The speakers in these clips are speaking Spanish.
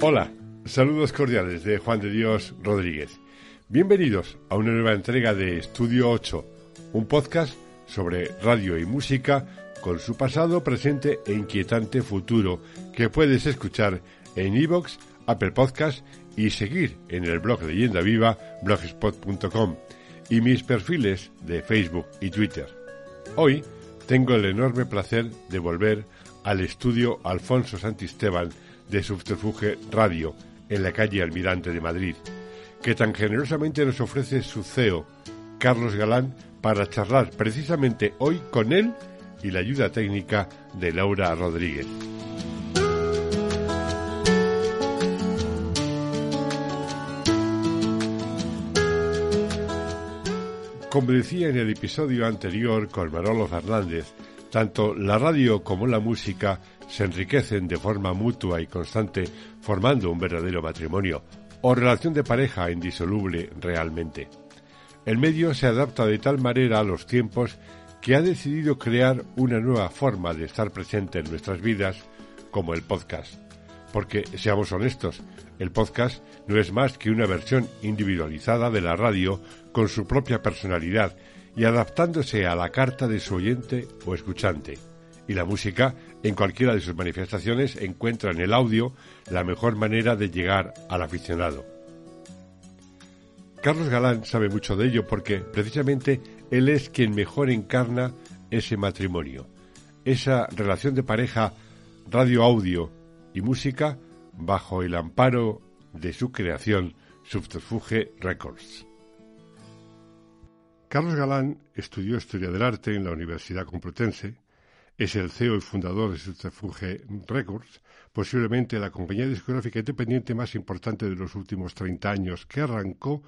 Hola, saludos cordiales de Juan de Dios Rodríguez. Bienvenidos a una nueva entrega de Estudio 8, un podcast sobre radio y música con su pasado, presente e inquietante futuro que puedes escuchar en iVoox, Apple Podcast y seguir en el blog Leyenda Viva, blogspot.com y mis perfiles de Facebook y Twitter. Hoy tengo el enorme placer de volver al estudio Alfonso Santisteban de Subterfuge Radio en la calle Almirante de Madrid, que tan generosamente nos ofrece su CEO, Carlos Galán, para charlar precisamente hoy con él y la ayuda técnica de Laura Rodríguez. Como decía en el episodio anterior con Manolo Fernández, tanto la radio como la música se enriquecen de forma mutua y constante, formando un verdadero matrimonio o relación de pareja indisoluble realmente. El medio se adapta de tal manera a los tiempos que ha decidido crear una nueva forma de estar presente en nuestras vidas, como el podcast. Porque, seamos honestos, el podcast no es más que una versión individualizada de la radio con su propia personalidad y adaptándose a la carta de su oyente o escuchante. Y la música, en cualquiera de sus manifestaciones, encuentra en el audio la mejor manera de llegar al aficionado. Carlos Galán sabe mucho de ello porque precisamente él es quien mejor encarna ese matrimonio, esa relación de pareja radio-audio y música bajo el amparo de su creación Subterfuge Records. Carlos Galán estudió Historia del Arte en la Universidad Complutense, es el CEO y fundador de Subterfuge Records, posiblemente la compañía discográfica independiente más importante de los últimos 30 años, que arrancó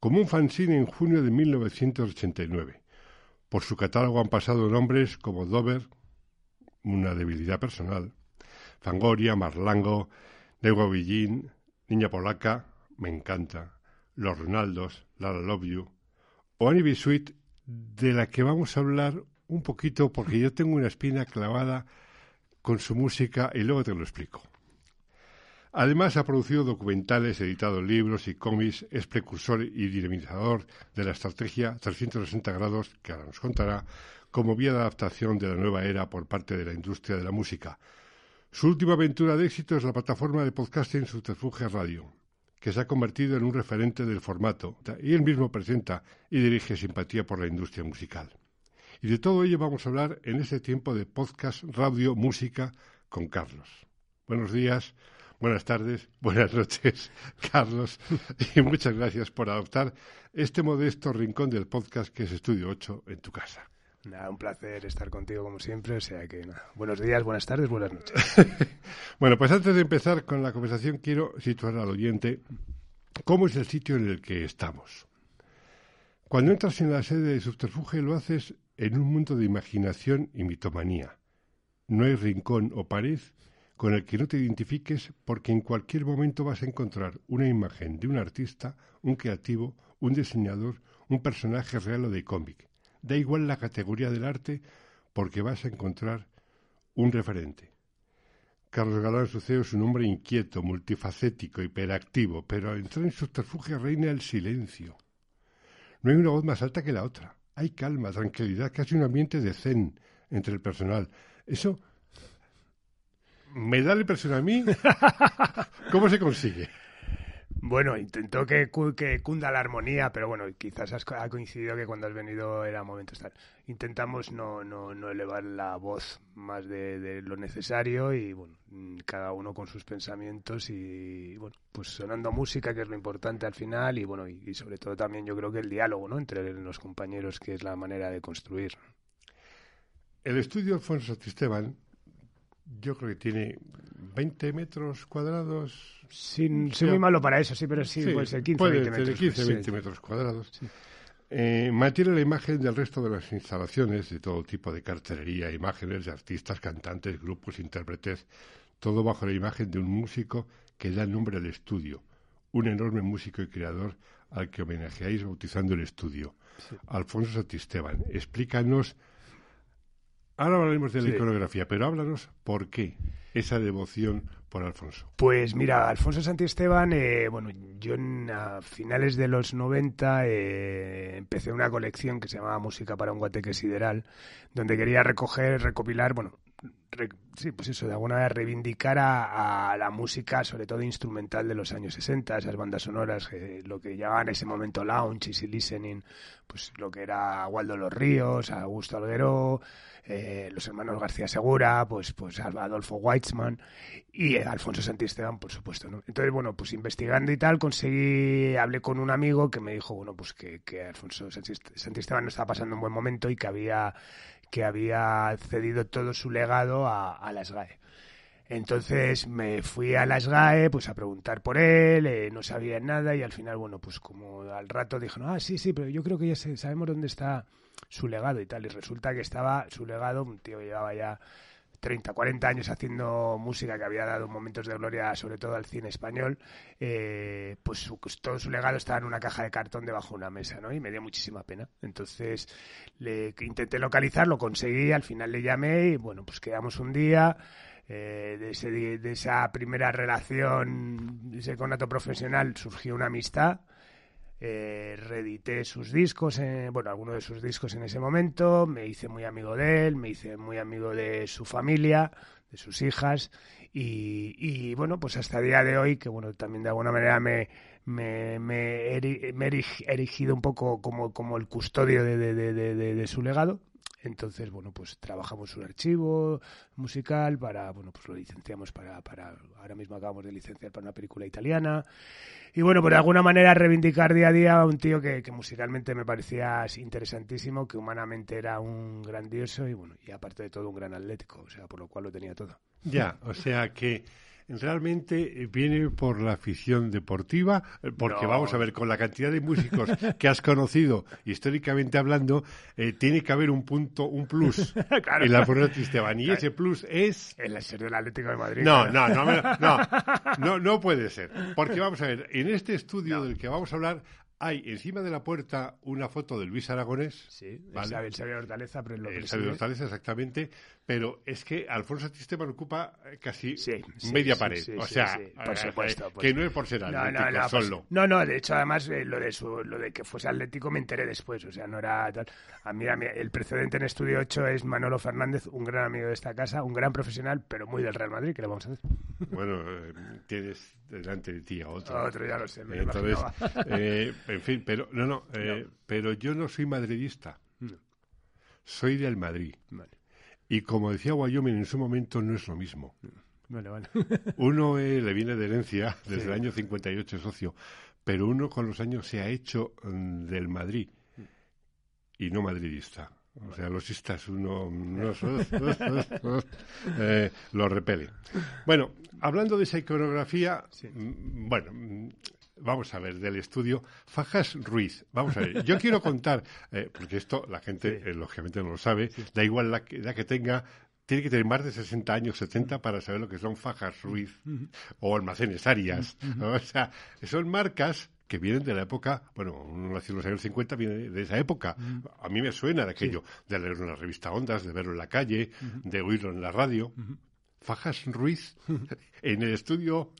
como un fanzine en junio de 1989. Por su catálogo han pasado nombres como Dover, una debilidad personal, Fangoria, Marlango, Negua Villín, Niña Polaca, Me Encanta, Los Ronaldos, Lara Love You, o Annie Sweet, de la que vamos a hablar un poquito porque yo tengo una espina clavada con su música y luego te lo explico. Además ha producido documentales, editado libros y cómics, es precursor y dinamizador de la estrategia 360 grados, que ahora nos contará, como vía de adaptación de la nueva era por parte de la industria de la música. Su última aventura de éxito es la plataforma de podcasting Subterfuge Radio, que se ha convertido en un referente del formato, y él mismo presenta y dirige Simpatía por la Industria Musical. Y de todo ello vamos a hablar en este tiempo de podcast Radio Música con Carlos. Buenos días. Buenas tardes, buenas noches, Carlos, y muchas gracias por adoptar este modesto rincón del podcast que es Estudio 8 en tu casa. Nada, un placer estar contigo como siempre, o sea que nada. Buenos días, buenas tardes, buenas noches. bueno, pues antes de empezar con la conversación quiero situar al oyente cómo es el sitio en el que estamos. Cuando entras en la sede de Subterfuge lo haces en un mundo de imaginación y mitomanía. No hay rincón o pared con el que no te identifiques porque en cualquier momento vas a encontrar una imagen de un artista, un creativo, un diseñador, un personaje real o de cómic. Da igual la categoría del arte porque vas a encontrar un referente. Carlos Galán Suceo es un hombre inquieto, multifacético, hiperactivo, pero al entrar en subterfugio reina el silencio. No hay una voz más alta que la otra. Hay calma, tranquilidad, casi un ambiente de zen entre el personal. Eso me da la impresión a mí. ¿Cómo se consigue? Bueno, intentó que, que, cunda la armonía, pero bueno, quizás ha coincidido que cuando has venido era momento estar. Intentamos no, no, no elevar la voz más de, lo necesario y bueno, cada uno con sus pensamientos y bueno, pues sonando música, que es lo importante al final y bueno, y, y sobre todo también yo creo que el diálogo, ¿no? Entre los compañeros, que es la manera de construir. El estudio Alfonso Tisteban yo creo que tiene 20 metros cuadrados. Sin, soy muy malo para eso, sí, pero sí, puede ser 15 20 metros. 15 20 metros cuadrados. Eh, mantiene la imagen del resto de las instalaciones, de todo tipo de cartelería, imágenes de artistas, cantantes, grupos, intérpretes, todo bajo la imagen de un músico que da nombre al estudio, un enorme músico y creador al que homenajeáis bautizando el estudio, Alfonso Satisteban. Explícanos Ahora hablaremos de la iconografía, pero háblanos por qué esa devoción por Alfonso? Pues mira, Alfonso Santiesteban, eh, bueno, yo a finales de los 90 eh, empecé una colección que se llamaba Música para un guateque sideral, donde quería recoger, recopilar, bueno, sí, pues eso, de alguna manera reivindicar a, la música, sobre todo instrumental de los años 60, esas bandas sonoras, lo que llamaban en ese momento lounge, easy listening, pues lo que era Waldo Los Ríos, Augusto Alguero, eh, los hermanos García Segura, pues, pues Adolfo Weitzman y Alfonso Santisteban, por supuesto. ¿no? Entonces, bueno, pues investigando y tal, conseguí, hablé con un amigo que me dijo, bueno, pues que, que Alfonso Santisteban no estaba pasando un buen momento y que había que había cedido todo su legado a, a la SGAE. Entonces me fui a la SGAE pues a preguntar por él, eh, no sabía nada y al final, bueno, pues como al rato dijeron, ah, sí, sí, pero yo creo que ya sabemos dónde está su legado y tal. Y resulta que estaba su legado, un tío llevaba ya 30, 40 años haciendo música que había dado momentos de gloria, sobre todo al cine español, eh, pues todo su legado estaba en una caja de cartón debajo de una mesa, ¿no? Y me dio muchísima pena. Entonces le intenté localizar, lo conseguí, al final le llamé y bueno, pues quedamos un día. Eh, de, ese, de esa primera relación, ese conato profesional, surgió una amistad eh, reedité sus discos, bueno, algunos de sus discos en ese momento, me hice muy amigo de él, me hice muy amigo de su familia, de sus hijas, y, bueno, pues hasta el día de hoy, que bueno, también de alguna manera me, me, me, he erigido un poco como, como el custodio de, de su legado, entonces, bueno, pues trabajamos un archivo musical para, bueno, pues lo licenciamos para, para, ahora mismo acabamos de licenciar para una película italiana. Y bueno, pues de alguna manera reivindicar día a día a un tío que, que musicalmente me parecía interesantísimo, que humanamente era un grandioso y bueno, y aparte de todo un gran atlético, o sea, por lo cual lo tenía todo. Ya, o sea que realmente eh, viene por la afición deportiva, eh, porque vamos a ver, con la cantidad de músicos que has conocido, históricamente hablando, eh, tiene que haber un punto, un plus en la Forma Esteban. Y ese plus es... El ser del Atlético de Madrid. No, no, no, no, no, no, puede ser. Porque vamos a ver, en este estudio del que vamos a hablar hay encima de la puerta una foto de Luis Aragonés. Sí, ¿vale? el Xavier Hortaleza, pero lo El Xavier Hortaleza, exactamente. Pero es que Alfonso Tisteban ocupa eh, casi media pared. o sea, por eh, supuesto, que no es por ser atlético no, no, solo. Pues, no, no, de hecho, además, eh, lo, de su, lo de que fuese atlético me enteré después. O sea, no era tal. A mí, a mí, el precedente en Estudio 8 es Manolo Fernández, un gran amigo de esta casa, un gran profesional, pero muy del Real Madrid. ¿Qué le vamos a hacer? Bueno, tienes delante de ti a otro. otro, ya lo sé. Me Entonces, en fin, pero no, no, pero yo no soy madridista. Soy del Madrid. Vale. Y como decía Wyoming en su momento, no es lo mismo. Vale, vale. uno eh, le viene de herencia desde el año 58 socio, pero uno con los años se ha hecho mm, del Madrid y no madridista. O sea, los istas uno, eh, lo repele. Bueno, hablando de esa iconografía, mm, bueno, mm, vamos a ver, del estudio Fajas Ruiz. Vamos a ver, yo quiero contar, eh, porque esto la gente eh, lógicamente no lo sabe, da igual la que, la que tenga, tiene que tener más de 60 años, 70, para saber lo que son Fajas Ruiz o almacenes Arias. O sea, son marcas que vienen de la época, bueno, uno nació en los años 50, viene de esa época. A mí me suena de aquello, de leer una revista Ondas, de verlo en la calle, de oírlo en la radio. Fajas Ruiz en el estudio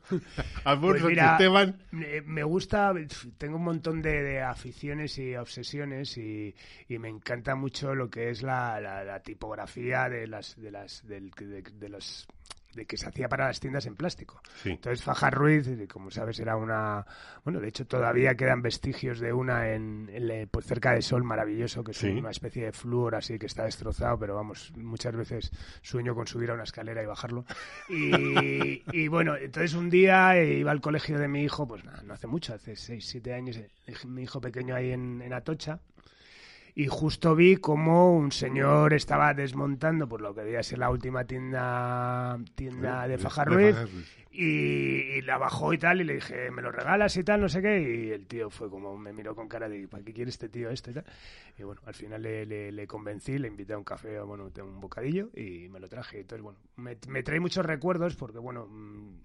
Alfonso pues Esteban. Me gusta, tengo un montón de, aficiones y obsesiones y, me encanta mucho lo que es la, tipografía de las de las de, de los de que se hacía para las tiendas en plástico. Entonces Fajar Ruiz, como sabes, era una... Bueno, de hecho todavía quedan vestigios de una en, pues cerca de Sol, maravilloso, que es una especie de flúor así que está destrozado, pero vamos, muchas veces sueño con subir a una escalera y bajarlo. Y, bueno, entonces un día iba al colegio de mi hijo, pues no hace mucho, hace 6, 7 años, eh, mi hijo pequeño ahí en, en Atocha, y justo vi como un señor estaba desmontando por lo que debía ser la última tienda tienda de Fajar Y, la bajó y tal y le dije me lo regalas y tal no sé qué y el tío fue como me miró con cara de ¿para qué quiere este tío esto y tal? y bueno al final le, le, convencí le invité a un café bueno un bocadillo y me lo traje entonces bueno me, me trae muchos recuerdos porque bueno mm,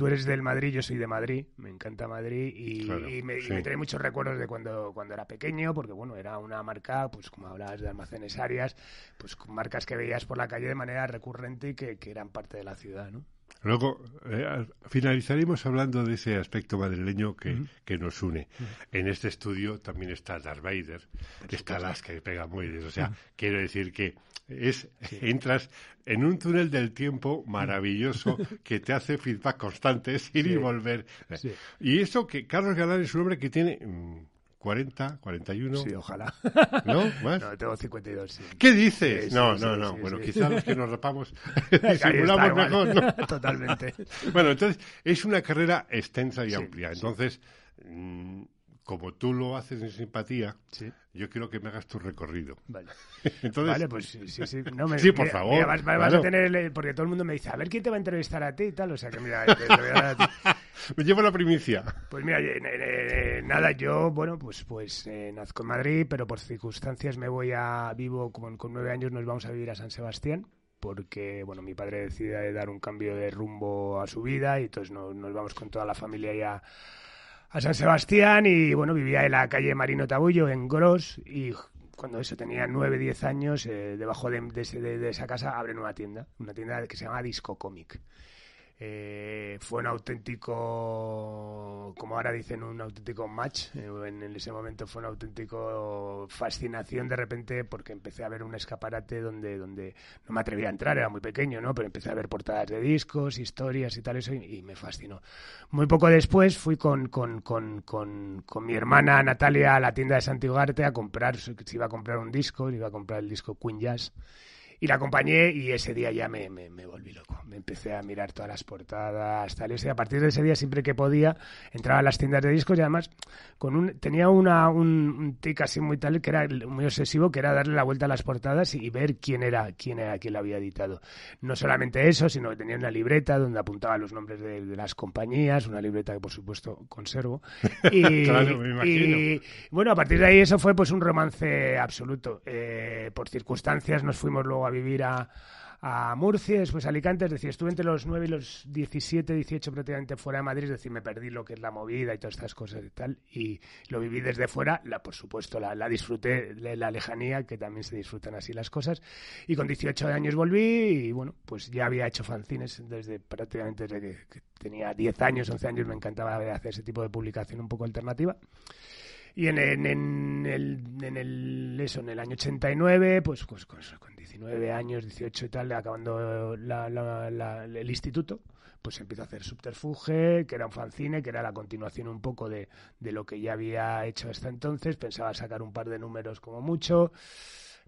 tú eres del Madrid, yo soy de Madrid, me encanta Madrid y, me, trae muchos recuerdos de cuando, cuando era pequeño, porque bueno, era una marca, pues como hablabas de almacenes áreas, pues con marcas que veías por la calle de manera recurrente y que, eran parte de la ciudad, ¿no? Luego eh, finalizaremos hablando de ese aspecto madrileño que, que nos une. En este estudio también está Darth Vader, está Alaska y pega muy bien. O sea, quiero decir que es entras en un túnel del tiempo maravilloso que te hace feedback constantes, ir y volver. Y eso que Carlos Galán es un hombre que tiene mm, 40, 41. Sí, ojalá. ¿No? ¿Más? No, tengo 52, sí. ¿Qué dices? no, no, no. bueno, quizá los que nos rapamos disimulamos mejor, ¿no? Totalmente. bueno, entonces, es una carrera extensa y amplia. Entonces, mmm, como tú lo haces en simpatía, sí. yo quiero que me hagas tu recorrido. Vale. Entonces, vale, pues sí, sí. sí. No, me, sí por mira, favor. Mira, vas, vas claro. a tener, el, porque todo el mundo me dice, a ver quién te va a entrevistar a ti y tal. O sea que mira, te, te voy a dar a ti. me llevo la primicia. Pues mira, eh, eh, nada, yo, bueno, pues pues eh, nazco en Madrid, pero por circunstancias me voy a vivo, como con nueve años nos vamos a vivir a San Sebastián porque bueno mi padre decide dar un cambio de rumbo a su vida y entonces nos, nos vamos con toda la familia ya a San Sebastián y bueno, vivía en la calle Marino Tabullo, en Gros, y cuando eso tenía 9, 10 años, eh, debajo de, de, de, esa casa abren una tienda, una tienda que se llama Disco Comic. Eh, fue un auténtico, como ahora dicen, un auténtico match. Eh, en, ese momento fue un auténtico fascinación de repente porque empecé a ver un escaparate donde, donde no me atrevía a entrar, era muy pequeño, ¿no? Pero empecé a ver portadas de discos, historias y tal, eso, y, me fascinó. Muy poco después fui con, con, con, con, con mi hermana Natalia a la tienda de Santigarte a comprar, se iba a comprar un disco, iba a comprar el disco Queen Jazz y la acompañé y ese día ya me, me, me, volví loco. Me empecé a mirar todas las portadas, tal. Y a partir de ese día, siempre que podía, entraba a las tiendas de discos y además con un, tenía una, un, un tic así muy tal que era muy obsesivo, que era darle la vuelta a las portadas y ver quién era, quién era quien la había editado. No solamente eso, sino que tenía una libreta donde apuntaba los nombres de, de las compañías, una libreta que por supuesto conservo. Y, claro, me imagino. y bueno, a partir de ahí eso fue pues un romance absoluto. Eh, por circunstancias nos fuimos luego a vivir a, a Murcia, después a Alicante, es decir, estuve entre los 9 y los 17, 18 prácticamente fuera de Madrid, es decir, me perdí lo que es la movida y todas estas cosas y tal, y lo viví desde fuera, la, por supuesto, la, la disfruté de la lejanía, que también se disfrutan así las cosas, y con 18 años volví y bueno, pues ya había hecho fanzines desde prácticamente desde que, que tenía 10 años, 11 años, me encantaba hacer ese tipo de publicación un poco alternativa. Y en, en, en, el, en el eso, en el año 89, pues, pues, pues con 19 años, 18 y tal, acabando la, la, la, el instituto, pues empiezo a hacer Subterfuge, que era un fanzine, que era la continuación un poco de, de lo que ya había hecho hasta entonces. Pensaba sacar un par de números como mucho.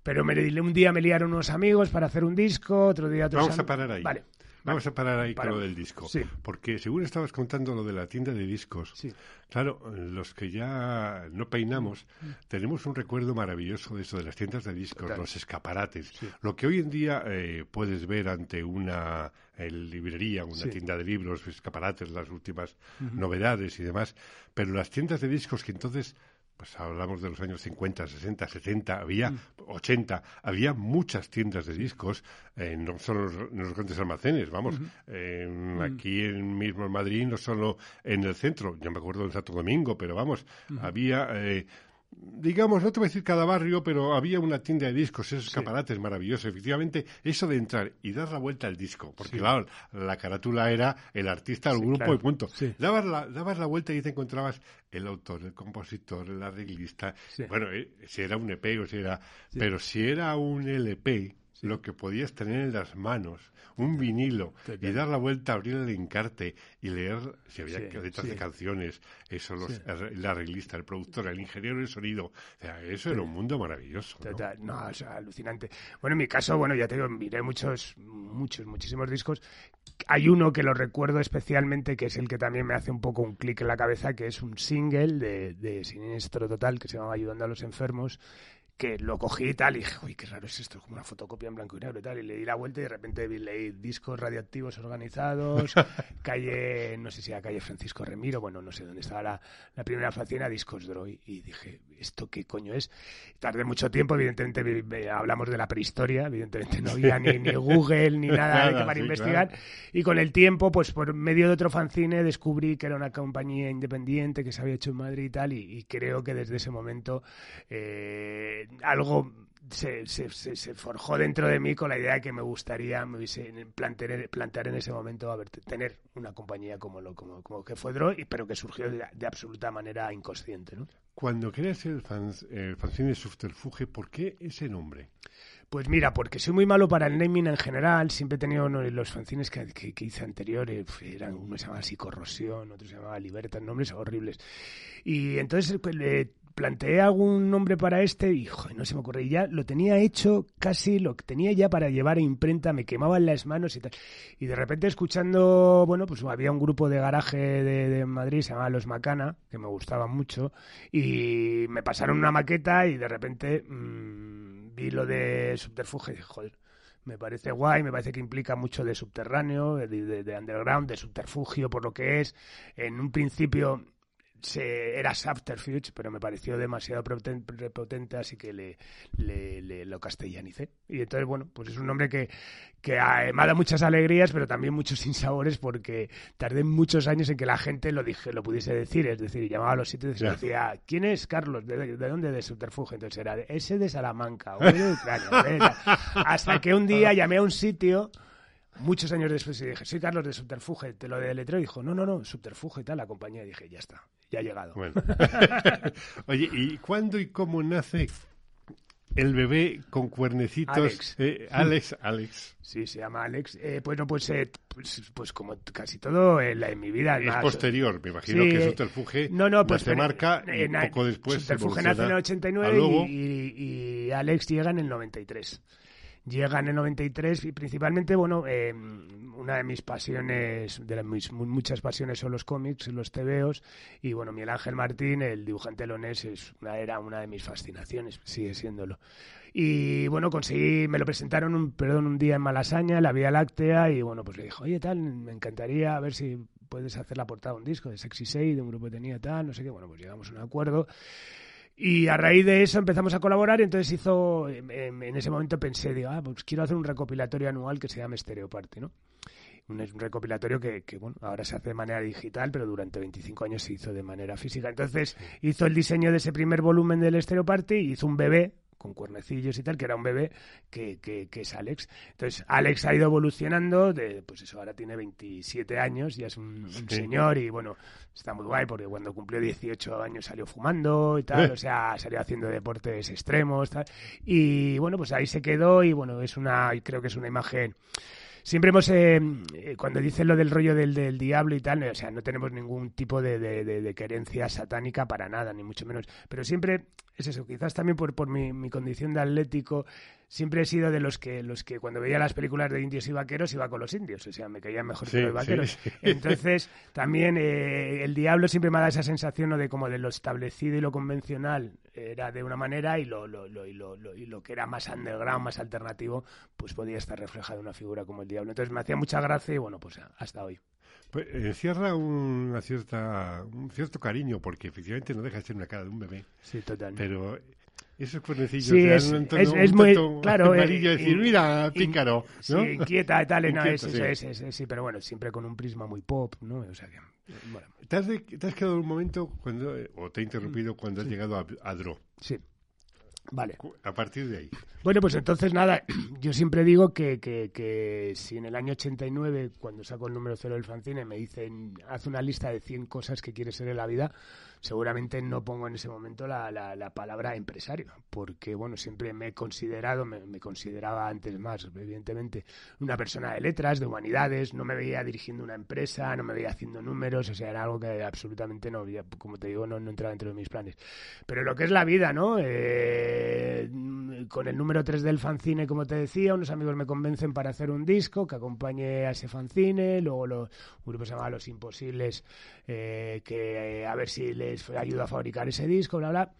Pero me, un día me liaron unos amigos para hacer un disco, otro día otros Vamos a parar ahí. Vale. Vamos a parar ahí con lo del disco. Sí. Porque según estabas contando lo de la tienda de discos, sí. claro, los que ya no peinamos, Mm. tenemos un recuerdo maravilloso de eso, de las tiendas de discos, Total. los escaparates. Sí. Lo que hoy en día eh, puedes ver ante una eh, librería, una Sí. tienda de libros, escaparates, las últimas novedades y demás, pero las tiendas de discos que entonces pues hablamos de los años 50, 60, 70, había Mm. 80, había muchas tiendas de discos, eh, no solo en los, en los grandes almacenes, vamos, eh, Mm. aquí en, mismo en Madrid, no solo en el centro, yo me acuerdo en Santo Domingo, pero vamos, había, eh, digamos, no te voy a decir cada barrio, pero había una tienda de discos, esos Sí. escaparates maravillosos, efectivamente, eso de entrar y dar la vuelta al disco, porque Sí. claro, la carátula era el artista, el Sí, grupo claro. y punto. Sí. Dabas la, dabas la vuelta y te encontrabas el autor, el compositor, el arreglista. Sí. Bueno, eh, si era un EP o si era. Sí. Pero si era un LP, lo que podías tener en las manos, un vinilo, Total. y dar la vuelta, abrir el encarte y leer si había Sí, letras sí. de canciones, eso, los, el arreglista, el productor, el ingeniero de sonido. O sea, eso era un mundo maravilloso. ¿no? Total, no, o sea, alucinante. Bueno, en mi caso, bueno, ya te digo, miré muchos, muchos, muchísimos discos. Hay uno que lo recuerdo especialmente, que es el que también me hace un poco un clic en la cabeza, que es un single de, de Siniestro Total, que se llama Ayudando a los Enfermos, que lo cogí y tal, y dije, uy, qué raro es esto, es como una fotocopia en blanco y negro y tal, y le di la vuelta y de repente vi- leí discos radioactivos organizados, calle, no sé si era calle Francisco Remiro, bueno, no sé dónde estaba la, la primera facina, discos Droid, y dije, ¿esto qué coño es? Tardé mucho tiempo, evidentemente vi- vi- hablamos de la prehistoria, evidentemente no había ni, ni Google ni nada, para sí, investigar, claro. y con el tiempo, pues por medio de otro fanzine descubrí que era una compañía independiente que se había hecho en Madrid y tal, y, y creo que desde ese momento eh, algo se, se, se, forjó dentro de mí con la idea de que me gustaría me plantear, plantear en ese momento a ver, tener una compañía como lo como, como que fue Draw, pero que surgió de, absoluta manera inconsciente. ¿no? Cuando creas el, fans, el fanzine Subterfuge, ¿por qué ese nombre? Pues mira, porque soy muy malo para el naming en general. Siempre he tenido los fanzines que, que, hice anteriores. Eran, uno se llamaba así Corrosión, otro se llamaba Libertad, nombres horribles. Y entonces pues, planteé algún nombre para este y no se me ocurre. Y ya lo tenía hecho casi, lo que tenía ya para llevar a imprenta, me quemaban las manos y tal. Y de repente escuchando, bueno, pues había un grupo de garaje de, Madrid, se llamaba Los Macana, que me gustaba mucho, y me pasaron una maqueta y de repente mmm, vi lo de subterfuge y dije, joder, me parece guay, me parece que implica mucho de subterráneo, de, underground, de subterfugio, por lo que es. En un principio se, era Subterfuge, pero me pareció demasiado prepotente, así que le, le, lo castellanicé. Y entonces, bueno, pues es un nombre que, que me ha dado muchas alegrías, pero también muchos sinsabores, porque tardé muchos años en que la gente lo dije, lo pudiese decir. Es decir, llamaba a los sitios y decía, ¿quién es Carlos? ¿De, dónde? De Subterfuge. Entonces era, ese de Salamanca, o de Ucrania. Hasta que un día llamé a un sitio muchos años después y dije, soy Carlos de Subterfuge, te lo de letreo. Y dijo, no, no, no, Subterfuge y tal, la compañía. Y dije, ya está, ya ha llegado. Oye, ¿y cuándo y cómo nace el bebé con cuernecitos? Alex. Eh, Alex, Alex. Sí, se llama Alex. Eh, bueno, pues, eh, pues, pues, como casi todo en, en mi vida. Es posterior, me imagino que Subterfuge no, no, pues, se marca un poco después. Subterfuge nace en el 89 y, y Alex llega en el 93 llega en el 93 y principalmente, bueno, eh, una de mis pasiones, de mis muchas pasiones son los cómics, los tebeos. Y bueno, Miguel Ángel Martín, el dibujante lonés, es era una de mis fascinaciones, sigue siéndolo. Y bueno, conseguí, me lo presentaron un, perdón, un día en Malasaña, la Vía Láctea, y bueno, pues le dijo, oye, tal, me encantaría a ver si puedes hacer la portada de un disco de Sexy Say, de un grupo que tenía tal, no sé qué, bueno, pues llegamos a un acuerdo y a raíz de eso empezamos a colaborar y entonces hizo, en, ese momento pensé, digo, ah, pues quiero hacer un recopilatorio anual que se llame Estereoparte, ¿no? Un, un recopilatorio que, que, bueno, ahora se hace de manera digital, pero durante 25 años se hizo de manera física. Entonces hizo el diseño de ese primer volumen del Estereoparte y hizo un bebé con cuernecillos y tal, que era un bebé que, que, es Alex. Entonces, Alex ha ido evolucionando, de, pues eso, ahora tiene 27 años, ya es un, señor y bueno, está muy guay porque cuando cumplió 18 años salió fumando y tal, o sea, salió haciendo deportes extremos, tal. Y bueno, pues ahí se quedó y bueno, es una, creo que es una imagen siempre hemos, eh, eh, cuando dicen lo del rollo del, del, diablo y tal, o sea, no tenemos ningún tipo de, de, de, querencia satánica para nada, ni mucho menos. Pero siempre es eso, quizás también por, por mi, mi condición de atlético, siempre he sido de los que los que cuando veía las películas de indios y vaqueros iba con los indios, o sea, me caían mejor que los vaqueros. Entonces, también eh, el diablo siempre me ha dado esa sensación ¿no? de como de lo establecido y lo convencional era de una manera y lo, lo, lo, y lo, y lo que era más underground, más alternativo, pues podía estar reflejado en una figura como el diablo. Entonces me hacía mucha gracia y bueno, pues hasta hoy. Pues encierra una cierta, un cierto cariño, porque efectivamente no deja de ser una cara de un bebé. Sí, total. Pero esos cuernecillos sí, es, es, muy claro amarillo eh, decir mira pícaro ¿no? sí, inquieta y tal no, es, sí. Es, sí pero bueno siempre con un prisma muy pop no o sea que bueno. ¿Te, has ¿Te, has quedado un momento cuando o te he interrumpido cuando has llegado a, a Dro sí Vale. A partir de ahí. Bueno, pues entonces nada, yo siempre digo que, que, que, si en el año 89, cuando saco el número cero del fanzine, me dicen, haz una lista de 100 cosas que quieres ser en la vida, seguramente no pongo en ese momento la, la, palabra empresario, porque bueno, siempre me he considerado, me, consideraba antes más, evidentemente, una persona de letras, de humanidades, no me veía dirigiendo una empresa, no me veía haciendo números, o sea, era algo que absolutamente no, como te digo, no, no entraba dentro de mis planes. Pero lo que es la vida, ¿no? Eh, con el número 3 del fanzine, como te decía, unos amigos me convencen para hacer un disco que acompañe a ese fanzine, luego lo, un grupo se llama Los Imposibles, eh, que eh, a ver si le ayuda a fabricar ese disco, bla, bla.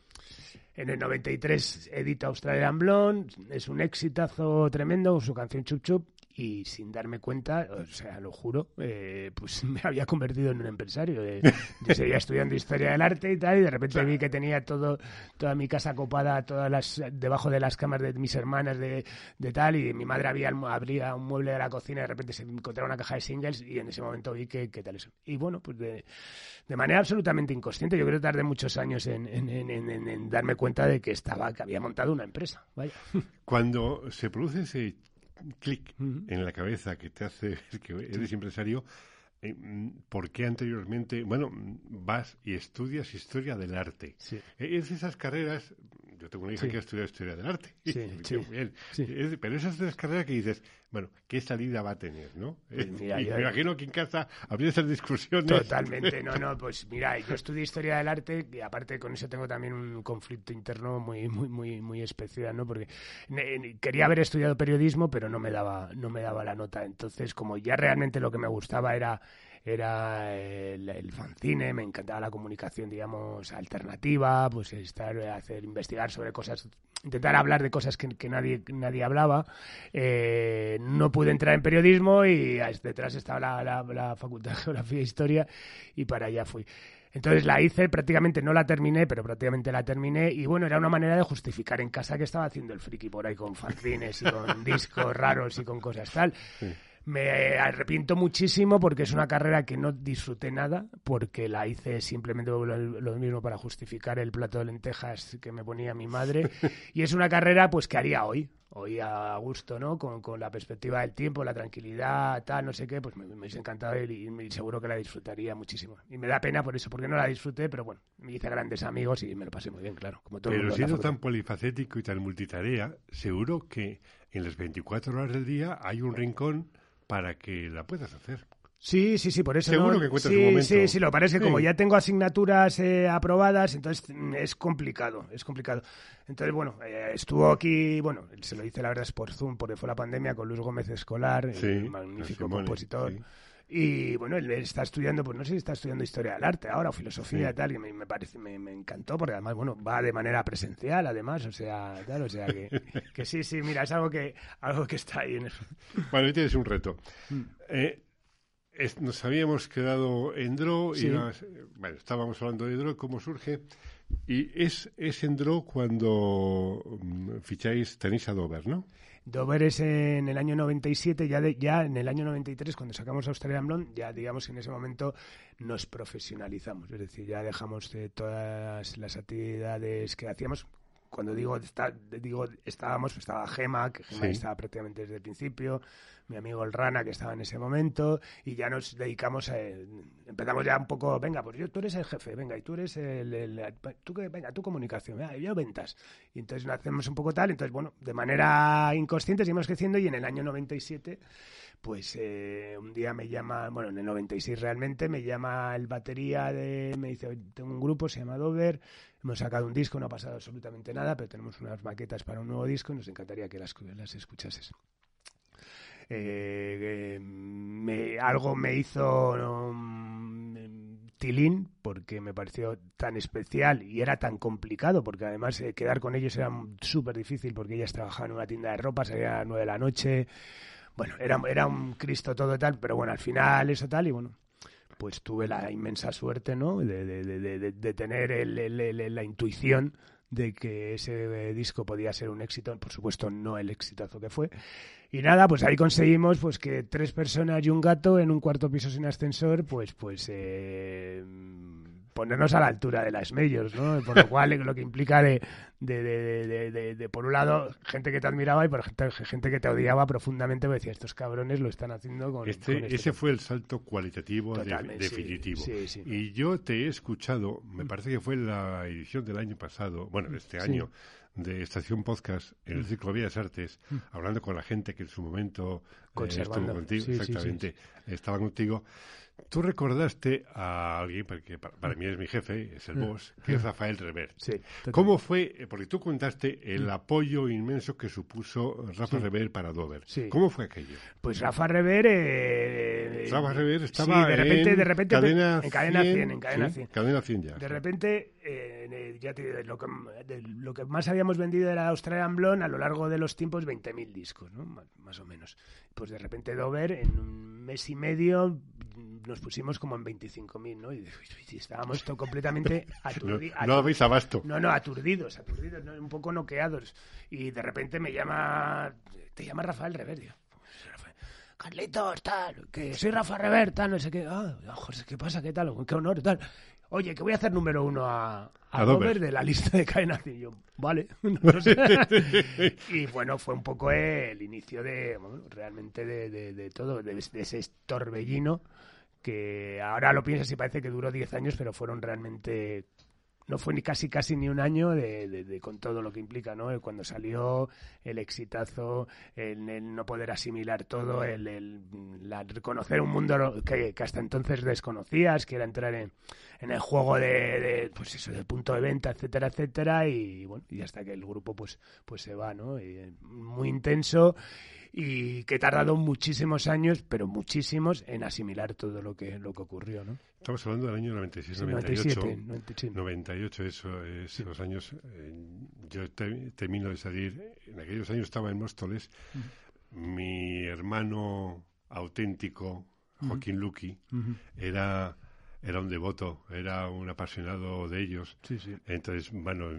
En el 93 edita Australian Blonde, es un exitazo tremendo, su canción Chup Chup, y sin darme cuenta, o sea, lo juro, eh, pues me había convertido en un empresario. yo seguía estudiando historia del arte y tal, y de repente vi que tenía todo, toda mi casa copada, todas las, debajo de las camas de mis hermanas de, de tal, y mi madre había, abría un mueble de la cocina y de repente se encontraba una caja de singles y en ese momento vi que, tal eso. Y bueno, pues de, de, manera absolutamente inconsciente, yo creo que tardé muchos años en, en, en, en darme cuenta de que estaba, que había montado una empresa. Vaya. Cuando se produce ese clic en la cabeza que te hace que eres empresario, eh, ¿por qué anteriormente, bueno, vas y estudias historia del arte? Sí. Eh, es esas carreras, yo tengo una hija que ha estudiado historia del arte, sí, bien. pero esas carreras que dices, bueno, ¿qué salida va a tener, no? Pues y me imagino que en casa habría esas discusiones. Totalmente, no, no, pues mira, yo estudié historia del arte y aparte con eso tengo también un conflicto interno muy, muy, muy, muy especial, ¿no? Porque quería haber estudiado periodismo, pero no me daba, no me daba la nota. Entonces, como ya realmente lo que me gustaba era era el, el, fanzine, me encantaba la comunicación, digamos, alternativa, pues estar, hacer, investigar sobre cosas, intentar hablar de cosas que, que nadie, nadie hablaba. Eh, no pude entrar en periodismo y detrás estaba la, la, Facultad de Geografía e Historia y para allá fui. Entonces la hice, prácticamente no la terminé, pero prácticamente la terminé. Y bueno, era una manera de justificar en casa que estaba haciendo el friki por ahí con fanzines y con discos raros y con cosas tal. Me arrepiento muchísimo porque es una carrera que no disfruté nada, porque la hice simplemente lo, mismo para justificar el plato de lentejas que me ponía mi madre. Y es una carrera pues que haría hoy, hoy a gusto, ¿no? Con, con la perspectiva del tiempo, la tranquilidad, tal, no sé qué, pues me, me hubiese encantado y, y, seguro que la disfrutaría muchísimo. Y me da pena por eso, porque no la disfruté, pero bueno, me hice grandes amigos y me lo pasé muy bien, claro. Como todo pero siendo tan polifacético y tan multitarea, seguro que en las 24 horas del día hay un rincón para que la puedas hacer. Sí, sí, sí, por eso. Seguro que encuentras un momento. Sí, sí, lo parece como ya tengo asignaturas eh, aprobadas, entonces mm, es complicado, es complicado. Entonces, bueno, eh, estuvo aquí, bueno, se lo hice la verdad es por Zoom, porque fue la pandemia, con Luis Gómez Escolar, magnífico compositor. Y bueno, él está estudiando, pues no sé si está estudiando historia del arte ahora o filosofía y tal, y me, parece, me, encantó, porque además, bueno, va de manera presencial, además, o sea, tal, o sea que, que sí, sí, mira, es algo que, algo que está ahí en eso. Bueno, ahí tienes un reto. Mm. Eh, nos habíamos quedado en Draw y bueno, estábamos hablando de Draw, cómo surge. Y es, es en Draw cuando mm, ficháis, tenéis a Dover, ¿no? Dover es en el año 97, ya, de, ya en el año 93, cuando sacamos Australian Blonde, ya digamos en ese momento nos profesionalizamos, es decir, ya dejamos de todas las actividades que hacíamos. Cuando digo, digo estábamos, estaba Gema, que Gema estaba prácticamente desde el principio, mi amigo el Rana, que estaba en ese momento, y ya nos dedicamos a... Empezamos ya un poco, venga, pues yo, tú eres el jefe, venga, y tú eres el... tú que, venga, tu comunicación, venga, yo ventas. Y entonces hacemos un poco tal, entonces, bueno, de manera inconsciente seguimos creciendo y en el año 97 pues eh, un día me llama, bueno, en el 96 realmente, me llama el batería de, me dice, tengo un grupo, se llama Dover, hemos sacado un disco, no ha pasado absolutamente nada, pero tenemos unas maquetas para un nuevo disco y nos encantaría que las, escuchases. Eh, me, algo me hizo um, tilín porque me pareció tan especial y era tan complicado porque además eh, quedar con ellos era súper difícil porque ellas trabajaban en una tienda de ropa, salían a las nueve de la noche. Bueno, era, era un Cristo todo tal, pero bueno, al final eso tal y bueno, pues tuve la inmensa suerte, ¿no? De, de, de, tener la intuición de que ese disco podía ser un éxito, por supuesto no el exitazo que fue, y nada, pues ahí conseguimos pues que tres personas y un gato en un cuarto piso sin ascensor, pues pues eh, ponernos a la altura de las medios, ¿no? Por lo cual lo que implica de, de, de, de, por un lado, gente que te admiraba y por gente, gente que te odiaba profundamente, porque decía, estos cabrones lo están haciendo con... Este, este ese fue el salto cualitativo definitivo. Y yo te he escuchado, me parece que fue la edición del año pasado, bueno, este año, de Estación Podcast en el mm. Ciclo Vías Artes, mm. hablando con la gente que en su momento eh, estuvo contigo, exactamente, estaba contigo. Tú recordaste a alguien, porque para, mí es mi jefe, es el mm. boss, que es. Rafael Rever. Sí, ¿Cómo fue? Eh, porque tú contaste el mm. apoyo inmenso que supuso Rafa Rever para Dover. Sí. ¿Cómo fue aquello? Pues Rafa Rever... Eh, Rafa Rever estaba de repente, en, de repente, cadena en cadena 100, en cadena 100. cadena 100 ya. De repente, eh, ya te, lo, que, lo que más habíamos vendido era Australian Blonde a lo largo de los tiempos 20.000 discos, ¿no? Más o menos. Pues de repente Dover en un mes y medio nos pusimos como en 25.000, ¿no? Y, estábamos todo completamente aturdidos. No, habéis abasto. No, no, aturdidos, aturdidos, un poco noqueados. Y de repente me llama, te llama Rafael Reverdio. Carlitos, tal, que soy Rafa Rever, tal, no sé qué. Ah, José, ¿qué pasa? ¿Qué tal? Qué honor, tal. Oye, que voy a hacer número uno a, a, Dover de la lista de cadena. Y yo, vale. y bueno, fue un poco el inicio de, realmente de, de, todo, de, ese torbellino que ahora lo piensas y parece que duró 10 años, pero fueron realmente no fue ni casi casi ni un año de, con todo lo que implica, ¿no? Cuando salió el exitazo, el, no poder asimilar todo, el, reconocer un mundo que, hasta entonces desconocías, que era entrar en, el juego de, pues eso, del punto de venta, etcétera, etcétera, y bueno, y hasta que el grupo pues, pues se va, ¿no? muy intenso y que ha tardado muchísimos años, pero muchísimos, en asimilar todo lo que, lo que ocurrió, ¿no? Estamos hablando del año 96, 98. 98, eso es los años... Eh, yo termino de salir, en aquellos años estaba en Móstoles, mi hermano auténtico, Joaquín Luqui, era era un devoto, era un apasionado de ellos. Sí, sí. Entonces, bueno,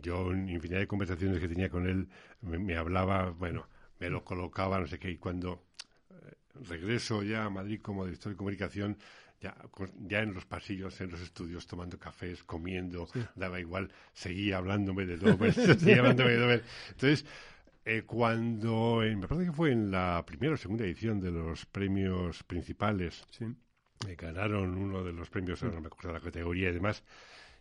yo en infinidad de conversaciones que tenía con él, me hablaba, bueno, me lo colocaba, no sé qué, y cuando eh, regreso ya a Madrid como director de comunicación, ya, ya en los pasillos, en los estudios, tomando cafés, comiendo, daba igual, seguía hablándome de Dover, seguía hablándome de Dover. Entonces, eh, cuando, me parece que fue en la primera o segunda edición de los premios principales, eh, ganaron uno de los premios, no me acuerdo la categoría y demás,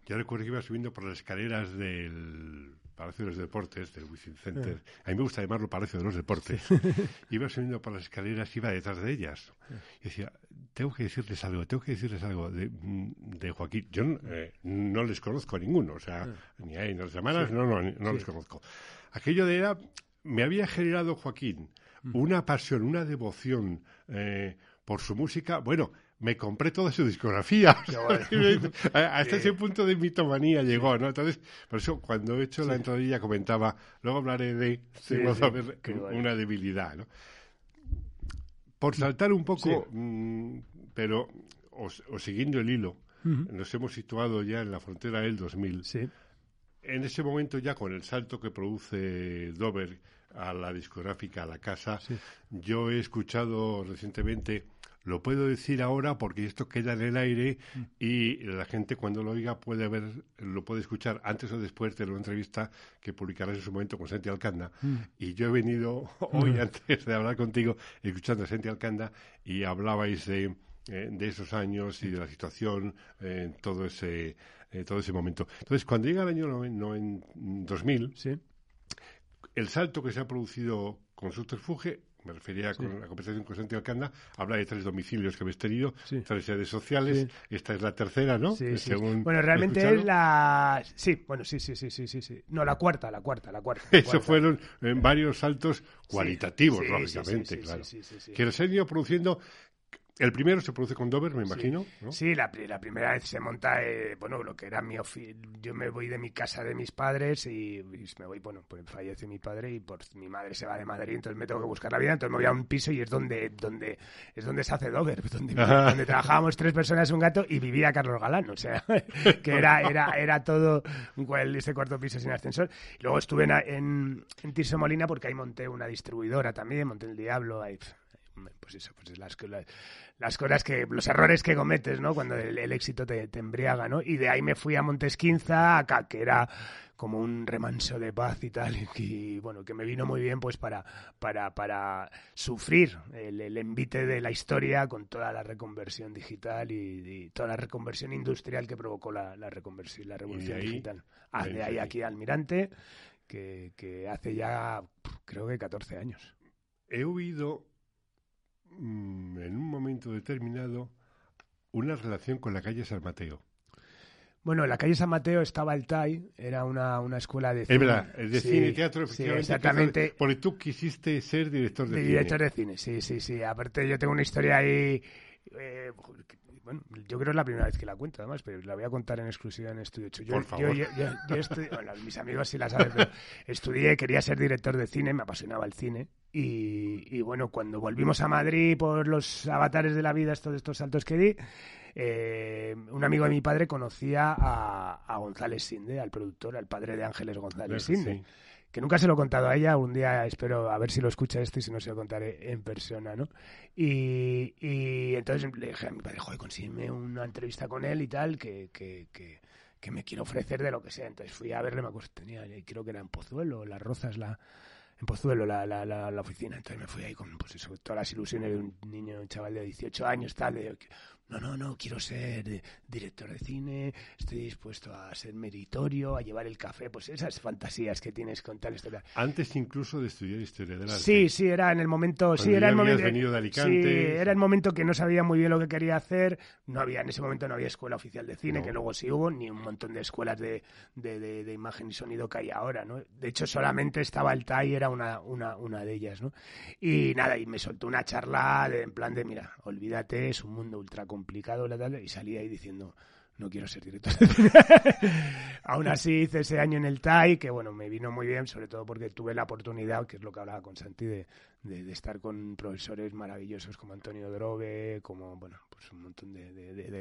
yo recuerdo que iba subiendo por las escaleras del Palacio de los Deportes, del Wizzing Center. A mí me gusta llamarlo Palacio de los Deportes. iba subiendo por las escaleras, iba detrás de ellas. Y decía, tengo que decirles algo, tengo que decirles algo de, de Joaquín. Yo eh, no les conozco a ninguno, o sea, ni a llamaras, no, no, no les conozco. Aquello de era, me había generado Joaquín una pasión, una devoción eh, por su música. Bueno, me compré toda su discografía. Hasta ese punto de mitomanía llegó, ¿no? Entonces, por eso cuando he hecho la entradilla comentaba, luego hablaré de una debilidad, ¿no? Por saltar un poco, mm, pero o, siguiendo el hilo, nos hemos situado ya en la frontera del 2000. En ese momento ya con el salto que produce Dover a la discográfica, a la casa, yo he escuchado recientemente lo puedo decir ahora porque esto queda en el aire mm. y la gente cuando lo oiga puede ver, lo puede escuchar antes o después de la entrevista que publicarás en su momento con Santi Alcanda. Mm. Y yo he venido hoy, mm. antes de hablar contigo, escuchando a Santi Alcanda y hablabais de, eh, de esos años y de la situación en todo ese, eh, todo ese momento. Entonces, cuando llega el año no, en 2000, ¿Sí? el salto que se ha producido con Subterfuge me refería con la conversación con Santiago Alcanda, habla de tres domicilios que habéis tenido, tres sedes sociales, esta es la tercera, ¿no? bueno, realmente es la... Sí, bueno, sí, sí, sí, sí, sí, No, la cuarta, la cuarta, la cuarta. Eso fueron en varios saltos cualitativos, lógicamente, claro. Que se han ido produciendo el primero se produce con Dover, me imagino. Sí, la, primera vez se monta, eh, bueno, lo que era mi Yo me voy de mi casa de mis padres y, me voy, bueno, pues fallece mi padre y por mi madre se va de Madrid, entonces me tengo que buscar la vida, entonces me voy a un piso y es donde, donde, es donde se hace Dover, donde, donde trabajábamos tres personas, un gato y vivía Carlos Galán, o sea, que era, era, era todo este cuarto piso sin ascensor. luego estuve en, en, Tirso Molina porque ahí monté una distribuidora también, monté el Diablo, ahí, pues eso, pues las, las cosas que, los errores que cometes, ¿no? Cuando el, éxito te, embriaga, ¿no? Y de ahí me fui a Montesquinza, acá, que era como un remanso de paz y tal, y, bueno, que me vino muy bien pues para, para, para sufrir el, envite de la historia con toda la reconversión digital y, toda la reconversión industrial que provocó la, la reconversión, la revolución digital. Ah, de ahí aquí Almirante, que, que hace ya creo que 14 años. He oído en un momento determinado una relación con la calle San Mateo. Bueno, en la calle San Mateo estaba el TAI, era una, una escuela de cine. Es verdad, de cine y teatro, efectivamente. Sí, exactamente. Porque tú quisiste ser director de, de cine. Director de cine, sí, sí, sí. Aparte, yo tengo una historia ahí. Eh, bueno, yo creo que es la primera vez que la cuento, además, pero la voy a contar en exclusiva en Estudio 8. Yo, Por favor. Yo, bueno, mis amigos sí la saben, pero estudié, quería ser director de cine, me apasionaba el cine. Y, bueno, cuando volvimos a Madrid por los avatares de la vida, todos estos saltos que di, eh, un amigo de mi padre conocía a, González Sinde, al productor, al padre de Ángeles González Sinde que nunca se lo he contado a ella, un día espero a ver si lo escucha esto y si no se lo contaré en persona, ¿no? Y, y entonces le dije a mi padre, joder, consígueme una entrevista con él y tal, que, que, que, que, me quiero ofrecer de lo que sea. Entonces fui a verle, me acuerdo, tenía, creo que era en Pozuelo, Las Rozas, la, en Pozuelo, la, la, la, oficina. Entonces me fui ahí con pues eso, todas las ilusiones de un niño, un chaval de 18 años, tal, de, no, no, no, quiero ser director de cine, estoy dispuesto a ser meritorio, a llevar el café, pues esas fantasías que tienes con tal historia. Antes incluso de estudiar historia del arte. Sí, sí, era en el momento, sí, era el momento. venido de Alicante. Sí, era el momento que no sabía muy bien lo que quería hacer, no había, en ese momento no había escuela oficial de cine, que luego sí hubo, ni un montón de escuelas de, de, de, imagen y sonido que hay ahora, ¿no? De hecho, solamente estaba el TAI, era una, una, una de ellas, ¿no? Y nada, y me soltó una charla de, en plan de, mira, olvídate, es un mundo ultra complicado, la tal, y salí ahí diciendo, no quiero ser director Aún así hice ese año en el TAI, que bueno, me vino muy bien, sobre todo porque tuve la oportunidad, que es lo que hablaba con Santi, de, estar con profesores maravillosos como Antonio Drobe, como, bueno, pues un montón de,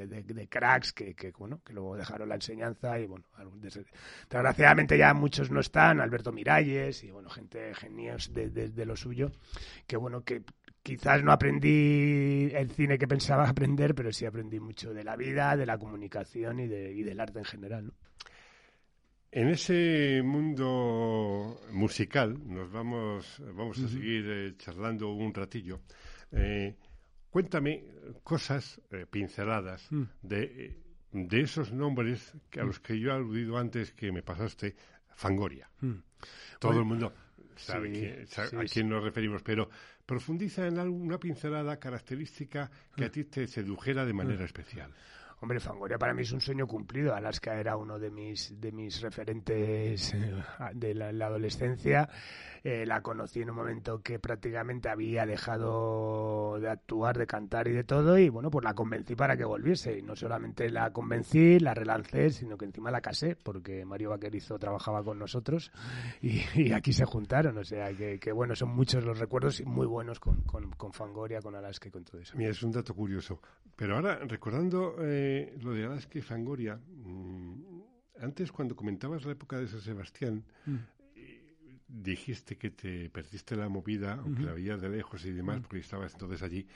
de cracks que, que, bueno, que luego dejaron la enseñanza y bueno, desgraciadamente ya muchos no están, Alberto Miralles y bueno, gente genios de, lo suyo, que bueno, que, quizás no aprendí el cine que pensaba aprender, pero sí aprendí mucho de la vida, de la comunicación y, de, y del arte en general. En ese mundo musical nos vamos, vamos a seguir eh, charlando un ratillo. Eh, cuéntame cosas eh, pinceladas mm. de, de, esos nombres que, a mm. los que yo he aludido antes que me pasaste, Fangoria. Mm. Todo el mundo sabe, a quién nos referimos, pero profundiza en alguna pincelada característica que a ti te sedujera de manera especial. Hombre, Fangoria para mí es un sueño cumplido. Alaska era uno de mis, de mis referentes eh, de la, adolescencia. Eh, la conocí en un momento que prácticamente había dejado de actuar, de cantar y de todo. Y bueno, pues la convencí para que volviese. Y no solamente la convencí, la relancé, sino que encima la casé, porque Mario Vaquerizo trabajaba con nosotros y, aquí se juntaron. O sea, que, bueno, son muchos los recuerdos y muy buenos con, con, Fangoria, con Alaska y con todo eso. Mira, es un dato curioso. Pero ahora, recordando. Eh, lo de Alaska y Fangoria, mm, antes cuando comentabas la época de San Sebastián, mm. dijiste que te perdiste la movida, aunque la veías de lejos y demás, mm. porque estabas entonces allí.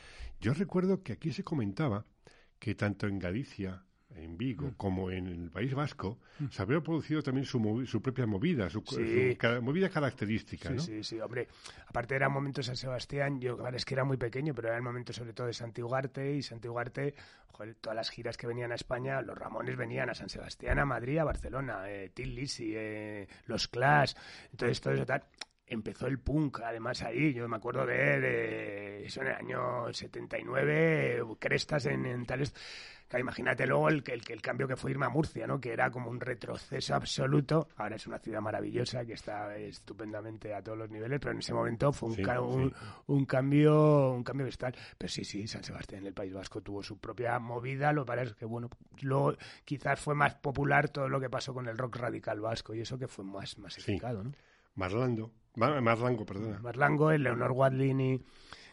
Yo recuerdo que aquí se comentaba que tanto en Galicia en Vigo mm. como en el País Vasco, mm. se habría producido también su, su propia movida, su, movida característica. Sí, sí, sí, hombre. Aparte era un momento de San Sebastián, yo es que era muy pequeño, pero era el momento sobre todo de Santiguarte y Santiguarte, joder, todas las giras que venían a España, los Ramones venían a San Sebastián, a Madrid, a Barcelona, eh, Till eh, los Clash, entonces todo eso tal empezó el punk, además ahí, yo me acuerdo de eh, eso en el año 79, crestas en, en tales imagínate luego el, el, el, cambio que fue irme a Murcia, ¿no? Que era como un retroceso absoluto. Ahora es una ciudad maravillosa que está estupendamente a todos los niveles, pero en ese momento fue un, un, cambio un cambio. Pero sí, sí, San Sebastián, el País Vasco, tuvo su propia movida. Lo parece que, bueno, luego quizás fue más popular todo lo que pasó con el rock radical vasco y eso que fue más masificado, ¿no? Marlando, Marlango, perdona. Marlango, Leonor Wadlini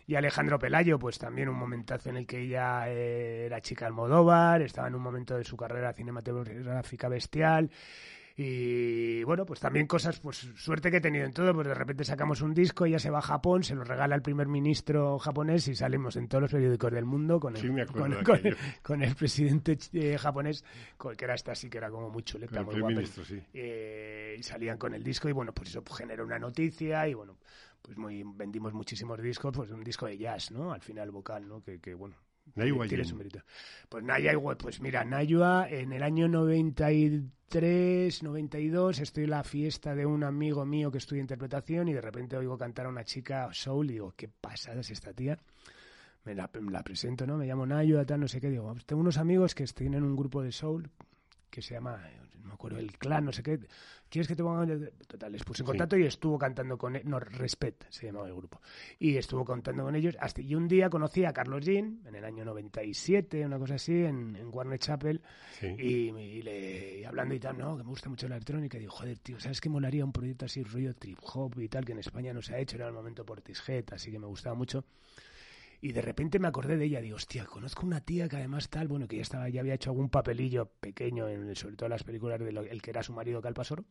y Alejandro Pelayo, pues también un momentazo en el que ella eh, era chica Almodóvar, estaba en un momento de su carrera cinematográfica bestial. Y bueno, pues también cosas, pues suerte que he tenido en todo, pues de repente sacamos un disco, ella se va a Japón, se lo regala al primer ministro japonés y salimos en todos los periódicos del mundo con el, con, el presidente eh, japonés, que era esta sí que era como muy chuleta, muy guapa. Eh, y salían con el disco y bueno, pues eso generó una noticia y bueno, pues muy, vendimos muchísimos discos, pues un disco de jazz, ¿no? Al final vocal, ¿no? Que, que bueno, tiene su mérito. Pues Nayua, pues mira, Nayua en el año 93, 92 estoy en la fiesta de un amigo mío que estudia interpretación y de repente oigo cantar a una chica soul y digo, qué pasada es esta tía me la, la presento, ¿no? Me llamo Nayo, tal, no sé qué. Digo, tengo unos amigos que tienen un grupo de soul que se llama, no me acuerdo, el clan, no sé qué. ¿Quieres que te ponga...? Total, les puse en contacto y estuvo cantando con... No, Respet se llamaba el grupo. Y estuvo cantando con ellos. Hasta, y un día conocí a Carlos Jean, en el año 97, una cosa así, en, en Warner Chapel. Y, y, le, y hablando y tal, no, que me gusta mucho la electrónica. Y digo, joder, tío, ¿sabes qué molaría un proyecto así, rollo trip hop y tal, que en España no se ha hecho? Era el momento Portishead, así que me gustaba mucho. Y de repente me acordé de ella, digo, hostia, conozco una tía que además tal, bueno, que ya estaba, ya había hecho algún papelillo pequeño, en, sobre todo en las películas de lo, el que era su marido Calpasoro.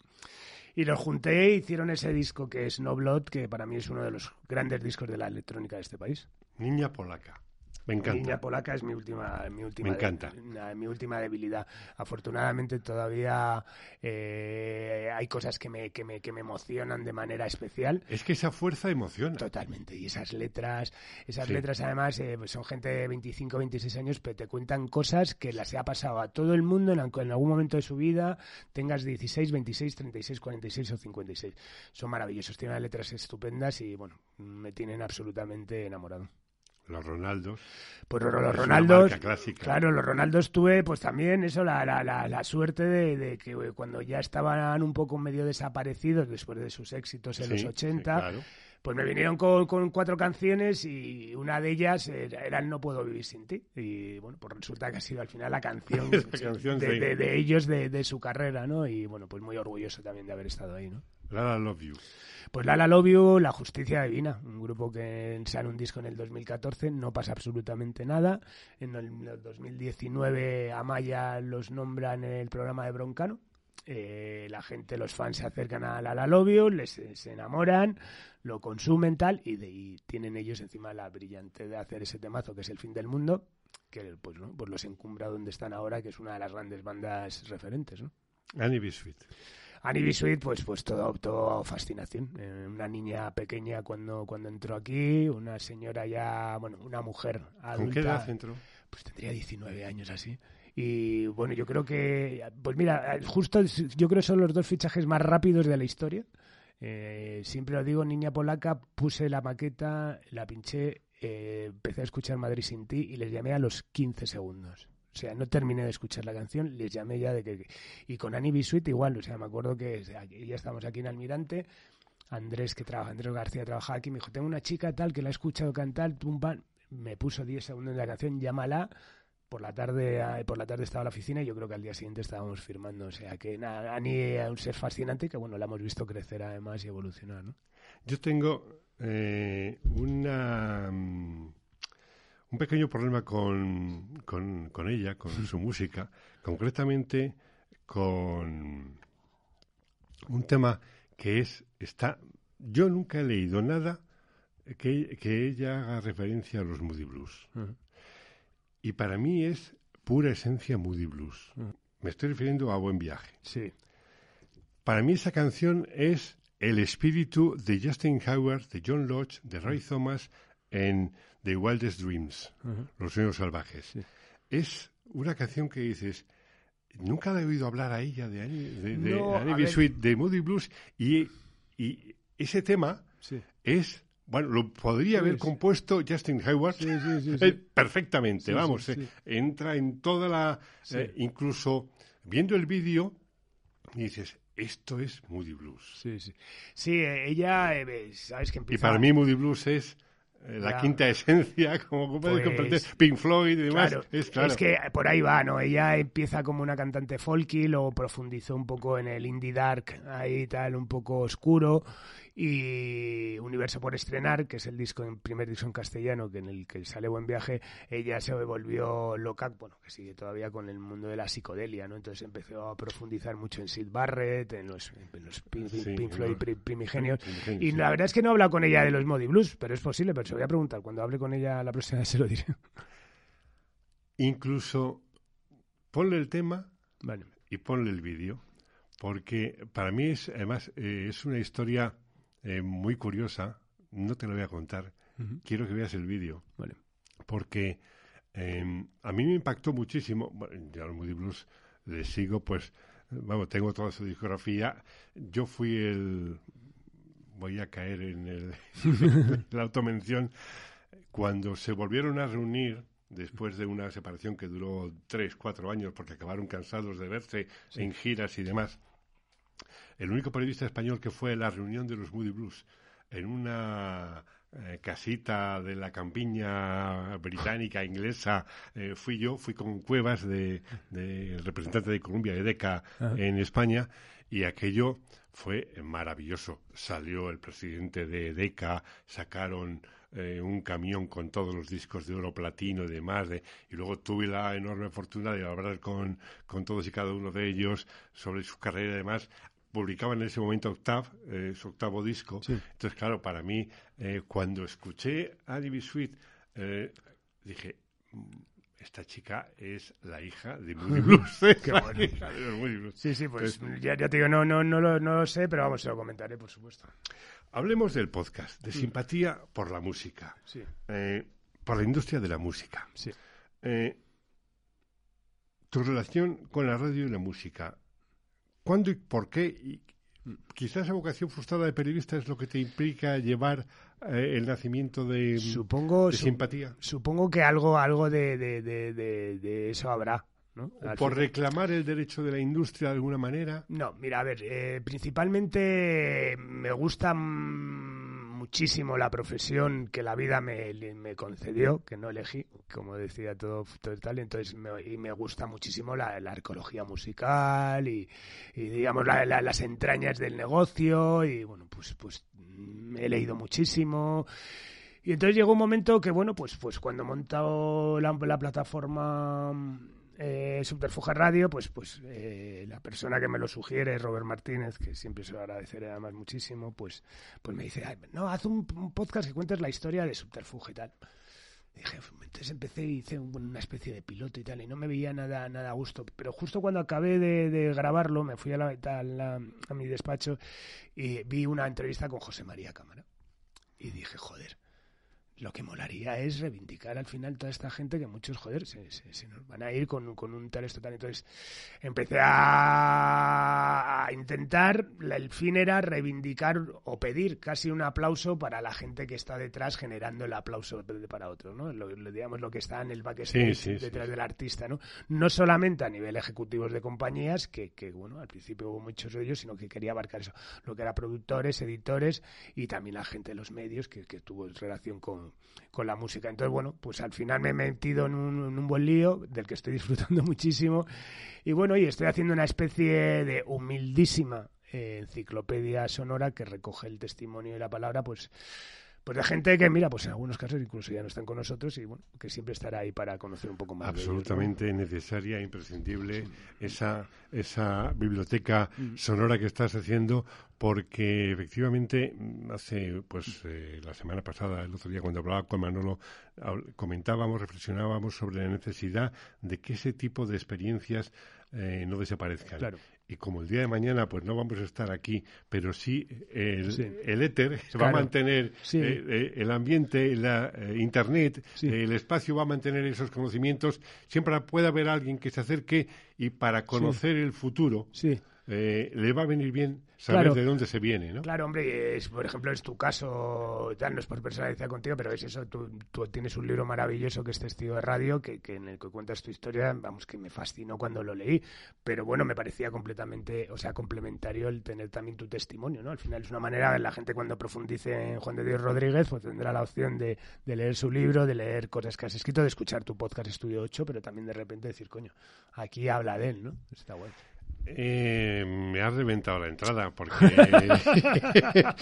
Y los junté e hicieron ese disco que es No Blood, que para mí es uno de los grandes discos de la electrónica de este país. Niña polaca. Me encanta. Niña polaca es mi última, mi última, Me encanta. De, mi última debilidad. Afortunadamente todavía eh, hay cosas que me, que, me, que me emocionan de manera especial. Es que esa fuerza emociona. Totalmente. Y esas letras, esas sí. letras además eh, son gente de 25, 26 años, pero te cuentan cosas que las ha pasado a todo el mundo en, en algún momento de su vida, tengas 16, 26, 36, 46 o 56. Son maravillosos, tienen letras estupendas y bueno, me tienen absolutamente enamorado los Ronaldos. Pues los, los Ronaldos, claro, los Ronaldos tuve pues también eso, la, la, la, la suerte de, de, que cuando ya estaban un poco medio desaparecidos después de sus éxitos en sí, los 80, sí, claro. pues me vinieron con, con, cuatro canciones y una de ellas era, era, No puedo vivir sin ti. Y bueno, pues resulta que ha sido al final la canción, canción de, de, de, ellos de, su carrera, ¿no? Y bueno, pues muy orgulloso también de haber estado ahí, ¿no? Lala Love You. Pues Lala Love You, La Justicia Divina, un grupo que sale un disco en el 2014, no pasa absolutamente nada. En el 2019 Amaya los nombra en el programa de Broncano. Eh, la gente, los fans se acercan a Lala Love You, les, se enamoran, lo consumen tal y, de, y tienen ellos encima la brillante de hacer ese temazo que es el fin del mundo, que pues, ¿no? pues los encumbra donde están ahora, que es una de las grandes bandas referentes. ¿no? Annie Biscuit. Annie Bisuit, pues, pues todo, todo fascinación. Eh, una niña pequeña cuando, cuando entró aquí, una señora ya, bueno, una mujer adulta. ¿Con qué edad entró? Pues tendría 19 años así. Y bueno, yo creo que, pues mira, justo yo creo que son los dos fichajes más rápidos de la historia. Eh, siempre lo digo, niña polaca, puse la maqueta, la pinché, eh, empecé a escuchar Madrid sin ti y les llamé a los 15 segundos. O sea, no terminé de escuchar la canción, les llamé ya de que... Y con Annie Bisuit igual, o sea, me acuerdo que ya estamos aquí en Almirante, Andrés, que trabaja, Andrés García trabajaba aquí, me dijo, tengo una chica tal que la he escuchado cantar, pum, pam, me puso 10 segundos de la canción, llámala, por la tarde por la tarde estaba en la oficina y yo creo que al día siguiente estábamos firmando. O sea, que nada, Annie es un ser fascinante que, bueno, la hemos visto crecer además y evolucionar, ¿no? Yo tengo eh, una... Um un pequeño problema con, con, con ella, con su música, concretamente con un tema que es, está, yo nunca he leído nada que, que ella haga referencia a los Moody Blues. Uh -huh. Y para mí es pura esencia Moody Blues. Uh -huh. Me estoy refiriendo a Buen Viaje. Sí. Para mí esa canción es el espíritu de Justin Howard, de John Lodge, de Ray Thomas en The Wildest Dreams, uh -huh. Los sueños salvajes. Sí. Es una canción que dices, nunca la he oído hablar a ella de Annie, de, de, No, Annie a B. ver. Sweet, de Moody Blues, y, y ese tema Sí. es, bueno, lo podría Sí, haber compuesto Justin eh, perfectamente, vamos, eh, entra en toda la, eh, incluso viendo el vídeo, y dices, esto es Moody Blues. Sí, sí. Sí, ella, eh, sabes que Y empieza... para mí Moody Blues es la Ya. quinta esencia, como puedes Pues, comprender, Pink Floyd y demás. Claro, es, claro. que por ahí va, ¿no? Ella empieza como una cantante folky, luego profundizó un poco en el indie dark, ahí tal, un poco oscuro, y Universo por estrenar, que es el disco, el primer disco en castellano, que en el que sale Buen Viaje, ella se volvió loca, bueno, que sigue todavía con el mundo de la psicodelia, ¿no? Entonces empezó a profundizar mucho en Sid Barrett, en los, en los Pink, Sí, Pink Floyd en pri- primigenios, y la verdad es que no he hablado con ella de los Modi Blues, pero es posible, pero se voy a preguntar. Cuando hable con ella la próxima vez se lo diré. Incluso ponle el tema Vale. y ponle el vídeo, porque para mí es, además, eh, es una historia eh, muy curiosa. No te lo voy a contar. Quiero que veas el vídeo, Vale. porque eh, a mí me impactó muchísimo. Bueno, yo a Moody Blues le sigo, pues, vamos, tengo toda su discografía. Yo fui el. Voy a caer en el, la automención. cuando se volvieron a reunir después de una separación que duró tres, cuatro años porque acabaron cansados de verse en giras y demás, el único periodista español que fue a la reunión de los Moody Blues en una eh, casita de la campiña británica, inglesa, eh, fui yo, fui con Cuevas, de, representante de Columbia, de DECA, en España, y aquello fue maravilloso. Salió el presidente de DECA, sacaron eh, un camión con todos los discos de oro platino y demás, y luego tuve la enorme fortuna de hablar con, con todos y cada uno de ellos sobre su carrera y demás publicaba en ese momento Octave, eh, su octavo disco. Entonces, claro, para mí, eh, cuando escuché Annie Sweet, eh, dije, mm, esta chica es la hija de Moody Blues. Qué bueno. Sí, sí, pues ya, te digo, no, no, no, lo, no lo sé, pero vamos, se lo comentaré, por supuesto. Hablemos del podcast, de simpatía por la música, sí. por la industria de la música. Sí. tu relación con la radio y la música, ¿Cuándo y por qué? Y quizás esa vocación frustrada de periodista es lo que te implica llevar eh, el nacimiento de, supongo, simpatía. Supongo que algo, algo de, de, eso habrá. ¿no? ¿Por reclamar el derecho de la industria de alguna manera? No, mira, a ver, eh, principalmente me gusta muchísimo la profesión que la vida me, concedió, que no elegí, como decía todo, todo tal, entonces me, y me gusta muchísimo la, arqueología musical y, digamos las entrañas del negocio y bueno, pues, pues he leído muchísimo. Y entonces llegó un momento que, bueno, pues, pues cuando he montado la, la plataforma eh, Subterfuge Radio, pues, pues eh, la persona que me lo sugiere, Robert Martínez, que siempre se lo agradeceré además muchísimo, pues, pues me dice, no, haz un, podcast que cuentes la historia de Subterfuge y tal. dije, entonces empecé y hice una especie de piloto y tal, y no me veía nada, nada a gusto. Pero justo cuando acabé de, grabarlo, me fui a, la, a, a mi despacho y vi una entrevista con José María Cámara. Y dije, joder, lo que molaría es reivindicar al final toda esta gente que muchos, joder, se, se, nos van a ir con, con un tal total. Entonces empecé a, intentar, el fin era reivindicar o pedir casi un aplauso para la gente que está detrás generando el aplauso para otros, ¿no? Lo, digamos lo que está en el backstage detrás del artista, ¿no? No solamente a nivel ejecutivos de compañías, que, que, bueno, al principio hubo muchos de ellos, sino que quería abarcar eso, lo que era productores, editores y también la gente de los medios que, que tuvo relación con con, la música. Entonces, bueno, pues al final me he metido en un, buen lío del que estoy disfrutando muchísimo. Y bueno, y estoy haciendo una especie de humildísima eh, enciclopedia sonora que recoge el testimonio y la palabra, pues pues de gente que, mira, pues en algunos casos incluso ya no están con nosotros y bueno, que siempre estará ahí para conocer un poco más. Absolutamente necesaria, imprescindible esa, esa biblioteca mm. sonora que estás haciendo porque efectivamente hace, pues eh, la semana pasada, el otro día cuando hablaba con Manolo, comentábamos, reflexionábamos sobre la necesidad de que ese tipo de experiencias eh, no desaparezcan. Claro y como el día de mañana pues no vamos a estar aquí, pero sí el, éter se va a mantener, eh, eh, el ambiente, la eh, internet, el espacio va a mantener esos conocimientos, siempre puede haber alguien que se acerque y para conocer el futuro le va a venir bien saber de dónde se viene, ¿no? Claro, hombre, es, por ejemplo, es tu caso, tal, no es por personalizar contigo, pero es eso, tú, tú, tienes un libro maravilloso que es Testigo de Radio, que, que, en el que cuentas tu historia, vamos, que me fascinó cuando lo leí, pero bueno, me parecía completamente, o sea, complementario el tener también tu testimonio, ¿no? Al final es una manera, la gente cuando profundice en Juan de Dios Rodríguez, pues tendrá la opción de, de leer su libro, de leer cosas que has escrito, de escuchar tu podcast Estudio 8, pero también de repente decir, coño, aquí habla de él, ¿no? Está bueno. Eh, me has reventado la entrada porque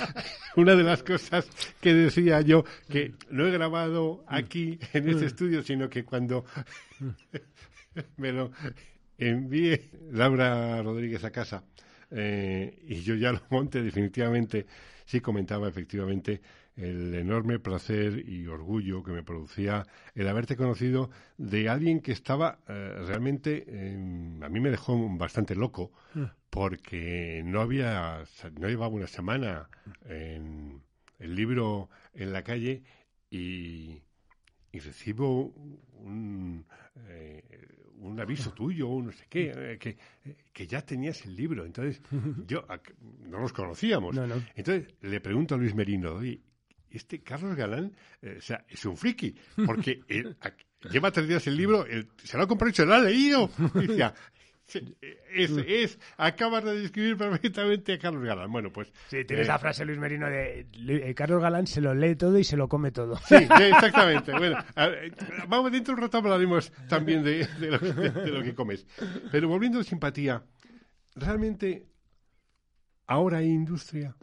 una de las cosas que decía yo que no he grabado aquí en este estudio sino que cuando me lo envíe Laura Rodríguez a casa eh, y yo ya lo monte definitivamente sí comentaba efectivamente el enorme placer y orgullo que me producía el haberte conocido de alguien que estaba eh, realmente, a mí me dejó bastante loco mm. porque no había, no llevaba una semana en el libro en la calle y, recibo un, eh, un aviso tuyo, o no sé qué, eh, que, que, ya tenías el libro. Entonces, yo no nos conocíamos. Entonces, le pregunto a Luis Merino, este Carlos Galán, eh, o sea, es un friki, porque lleva tres días el libro, se lo ha comprado y se lo ha leído. es, es, acabas de describir perfectamente a Carlos Galán. Bueno, pues. Sí, tienes la frase, Luis Merino, de eh, Carlos Galán se lo lee todo y se lo come todo. Sí, exactamente. bueno, vamos dentro de un rato hablaremos también de, lo, de, lo, que comes. Pero volviendo a simpatía, realmente ahora hay industria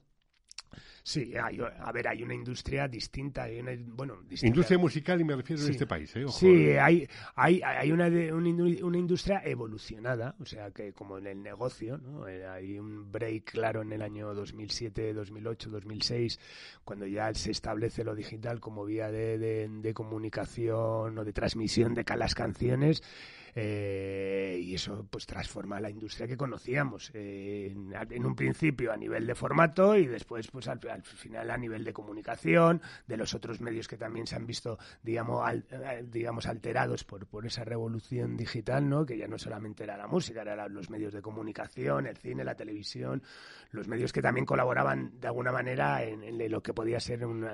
Sí, hay, a ver, hay una industria distinta. Hay una, bueno, Industria musical y me refiero en este país. ¿eh? Sí, hay, hay, hay una, una, industria evolucionada, o sea, que como en el negocio, ¿no? Eh, hay un break claro en el año 2007, 2008, 2006, cuando ya se establece lo digital como vía de, de comunicación o de transmisión de las canciones. Eh, y eso pues transforma la industria que conocíamos eh, en, un principio a nivel de formato y después pues al, final a nivel de comunicación de los otros medios que también se han visto digamos eh, digamos alterados por, por esa revolución digital no que ya no solamente era la música eran los medios de comunicación el cine la televisión los medios que también colaboraban de alguna manera en, lo que podía ser una,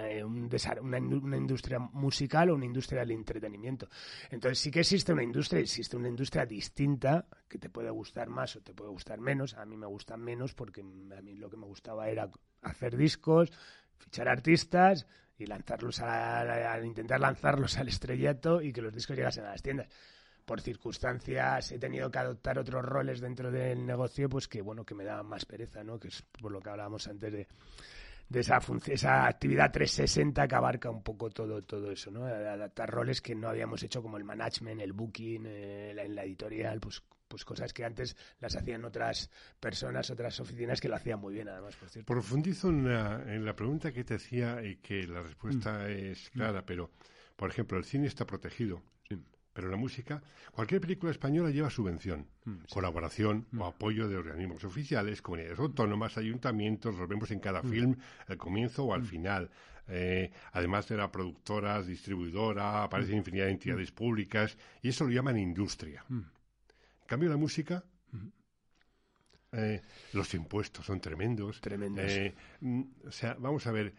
una, industria musical o una industria del entretenimiento. Entonces sí que existe una industria una industria distinta que te puede gustar más o te puede gustar menos. A mí me gustan menos porque a mí lo que me gustaba era hacer discos, fichar artistas y lanzarlos a, intentar lanzarlos al estrellato y que los discos llegasen a las tiendas por circunstancias he tenido que adoptar otros roles dentro del negocio pues que bueno que me daban más pereza no que es por lo que hablábamos antes de de esa, esa actividad 360 que abarca un poco todo, todo eso, ¿no? Adaptar roles que no habíamos hecho como el management, el booking, eh, en la editorial, pues pues cosas que antes las hacían otras personas, otras oficinas que lo hacían muy bien, además, por cierto. Profundizo en la, en la pregunta que te hacía y que la respuesta mm. es clara, pero, por ejemplo, el cine está protegido. Pero la música, cualquier película española lleva subvención, mm, colaboración o mm. apoyo de organismos oficiales, comunidades autónomas, ayuntamientos, lo vemos en cada mm. film, al comienzo o al final. Eh, además de la productora, distribuidora, aparecen infinidad de entidades públicas y eso lo llaman industria. En cambio, la música eh, los impuestos son tremendos. Tremendos. Eh, o sea, vamos a ver,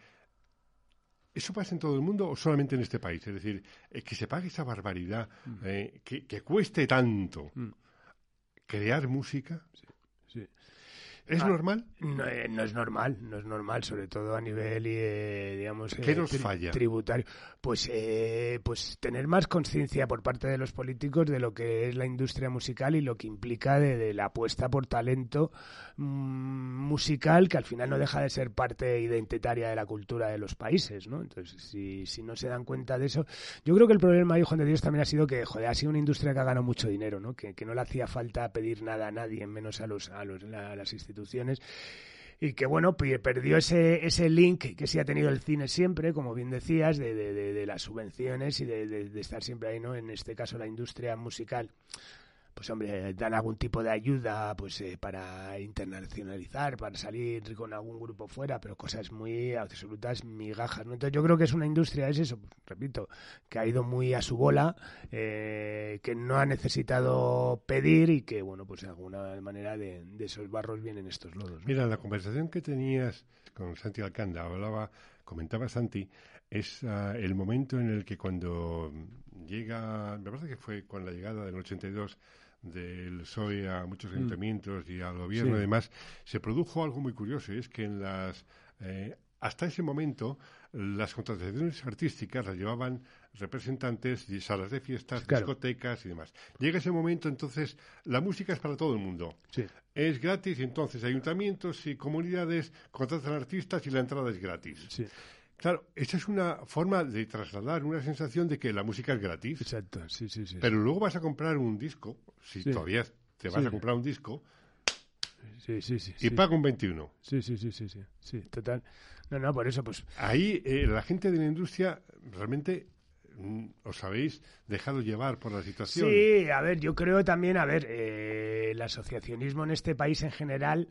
¿Eso pasa en todo el mundo o solamente en este país? Es decir, eh, que se pague esa barbaridad, mm. eh, que, cueste tanto mm. crear música. ¿Es ah, normal? Eh, no, es normal, no es normal, sobre todo a nivel, eh, digamos, ¿Qué nos falla? tributario. Pues, eh, pues tener más conciencia por parte de los políticos de lo que es la industria musical y lo que implica de, la apuesta por talento mm, musical, que al final no deja de ser parte identitaria de la cultura de los países, ¿no? Entonces, si, si no se dan cuenta de eso, yo creo que el problema, hijo de Dios, también ha sido que, joder, ha sido una industria que ha ganado mucho dinero, ¿no? Que, que no le hacía falta pedir nada a nadie, menos a los, a los a las instituciones y que bueno, perdió ese, ese link que sí ha tenido el cine siempre, como bien decías, de, de, las subvenciones y de, de, estar siempre ahí, ¿no? En este caso la industria musical pues hombre, dan algún tipo de ayuda pues eh, para internacionalizar, para salir con algún grupo fuera, pero cosas muy absolutas migajas. ¿no? Entonces yo creo que es una industria, es eso, repito, que ha ido muy a su bola, eh, que no ha necesitado pedir y que, bueno, pues de alguna manera de, esos barros vienen estos lodos. Mira, la conversación que tenías con Santi Alcanda, hablaba, comentaba Santi, es ah, el momento en el que cuando llega, me parece que fue con la llegada del 82 del PSOE a muchos mm. ayuntamientos y al gobierno y demás, se produjo algo muy curioso, y es que en las eh, hasta ese momento las contrataciones artísticas las llevaban representantes de salas de fiestas, discotecas y demás. Llega ese momento, entonces, la música es para todo el mundo. Es gratis entonces ayuntamientos y comunidades contratan artistas y la entrada es gratis. Claro, esa es una forma de trasladar una sensación de que la música es gratis. Exacto, sí, sí, sí. Pero luego vas a comprar un disco, si todavía te vas a comprar un disco, Sí, sí, sí. Y paga un 21. Sí, sí, sí, sí, sí, sí, total. No, no, por eso, pues... Ahí eh, la gente de la industria realmente mm, os habéis dejado llevar por la situación. Sí, a ver, yo creo también, a ver, eh, el asociacionismo en este país en general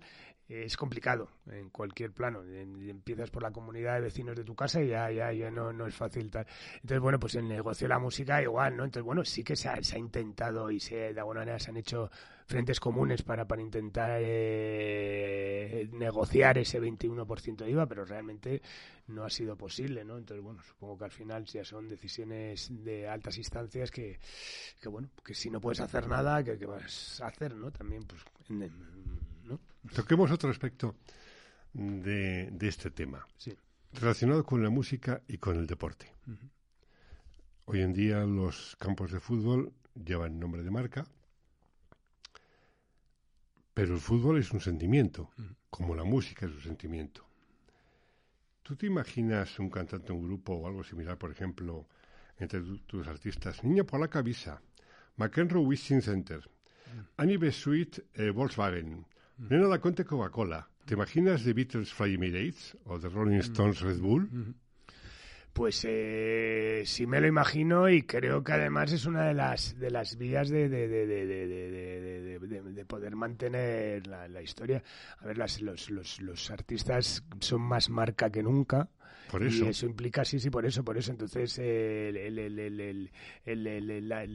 es complicado en cualquier plano. Empiezas por la comunidad de vecinos de tu casa y ya, ya, ya no, no es fácil tal. Entonces, bueno, pues el negocio de la música igual, ¿no? Entonces, bueno, sí que se ha, se ha intentado y se, de alguna manera se han hecho frentes comunes para, para intentar eh, negociar ese 21% de IVA, pero realmente no ha sido posible, ¿no? Entonces, bueno, supongo que al final ya son decisiones de altas instancias que, que bueno, que si no puedes hacer nada, que, que vas a hacer, ¿no? También, pues, ¿no? Toquemos otro aspecto de, de este tema, Sí. relacionado con la música y con el deporte. Hoy en día los campos de fútbol llevan nombre de marca, pero el fútbol es un sentimiento, como la música es un sentimiento. ¿Tú te imaginas un cantante, un grupo o algo similar, por ejemplo, entre tu- tus artistas? Niña Polaca Visa, McEnroe Wishing Center, Annie Besuit eh, Volkswagen, Nena da Conte Coca-Cola. ¿Te imaginas The Beatles Fly Emirates o The Rolling Stones Red Bull? Pues eh, sí me lo imagino y creo que además es una de las de las vías de, de, de, de, de, de- de- de- de- de poder mantener la, la historia. A ver, las, los, los, los artistas son más marca que nunca. Por eso. Y eso implica, sí, sí, por eso, por eso. Entonces, el,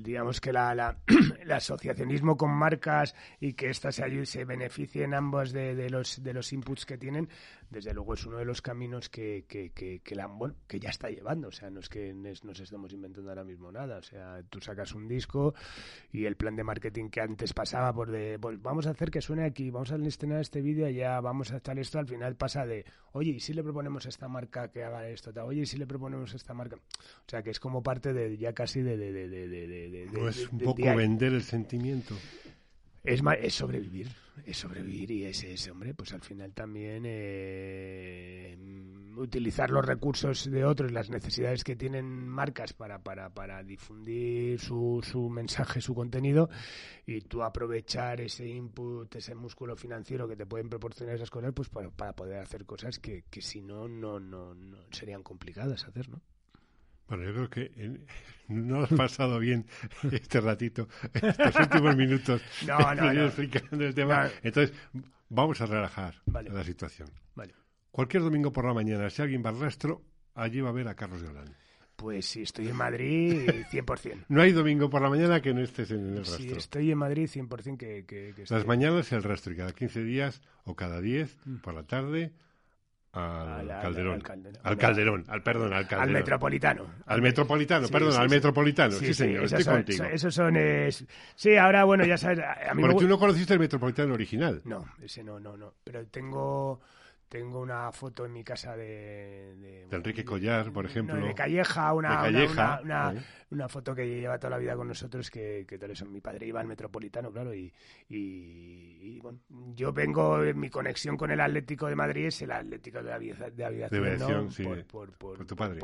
digamos que la, la- el asociacionismo con marcas y que éstas se, se beneficien ambos de, de los, de los inputs que tienen, desde luego es uno de los caminos que, que, que, que la, bueno, que ya está llevando. O sea, no es que nos estemos inventando ahora mismo nada. O sea, tú sacas un disco y el plan de marketing que antes pasaba por de, pues vamos a hacer que suene aquí, vamos a estrenar este vídeo allá, vamos a estar esto, al final pasa de, oye, ¿y si le proponemos a esta marca que haga esto? Oye, ¿y si le proponemos a esta marca? O sea, que es como parte de ya casi de... de, de, de, de, de- de- ¿No de- es un poco vender el sentimiento? es, es sobrevivir, es sobrevivir y ese, ese hombre, pues al final también eh, utilizar los recursos de otros, las necesidades que tienen marcas para, para, para difundir su, su mensaje, su contenido y tú aprovechar ese input, ese músculo financiero que te pueden proporcionar esas cosas, pues para, para poder hacer cosas que, que si no, no, no, no serían complicadas hacer, ¿no? Bueno, yo creo que eh, no has pasado bien este ratito, estos últimos minutos, No, no, explicando el tema. Entonces, vamos a relajar Vale. la situación. Vale. Cualquier domingo por la mañana, si alguien va al rastro, allí va a ver a Carlos Galán. Pues si estoy en Madrid, 100%. No hay domingo por la mañana que no estés en el Si rastro. estoy en Madrid, 100% que, que, que estoy. Las mañanas el rastro y cada 15 días o cada 10 por la tarde al, Al- al- Calderón. al Calderón. Al Calderón, al perdón, al Al Calderón. Metropolitano. Al Metropolitano, Sí, perdón, sí, al sí. Metropolitano, sí, señor, estoy son, contigo. esos son... es- Sí, ahora, bueno, ya sabes... A mí Porque tú no conociste el Metropolitano original. No, ese no, no, no. Pero tengo... Tengo una foto en mi casa de... De, De Enrique Collar, por ejemplo. No, de Calleja, una, De una- Calleja, una, una, sí. una foto que lleva toda la vida con nosotros, que, que tal eso. Mi padre iba al Metropolitano, claro, y, y, y, bueno, yo vengo, mi conexión con el Atlético de Madrid es el Atlético de, avia- de aviación, De aviación, ¿no? sí, por, por, por, por tu padre.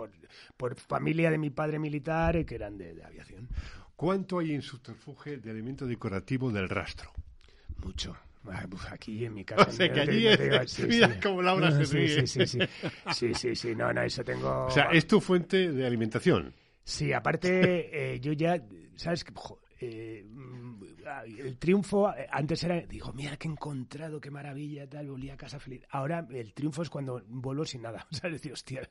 Por, familia de mi padre militar, eh, que eran de, de aviación. ¿Cuánto hay en subterfuge de elemento decorativo del rastro? Mucho. Pues Aquí en mi casa. O sea, que allí es- mira cómo Laura se Sí, ríe. Sí, sí, sí. Sí, sí, sí. No, no, eso tengo. O sea, es tu fuente de alimentación. Sí, aparte, eh, yo ya, ¿sabes eh, el triunfo eh, antes era, digo, mira qué he encontrado, qué maravilla, tal, volví a casa feliz. Ahora el triunfo es cuando vuelvo sin nada. O sea, decir, hostia,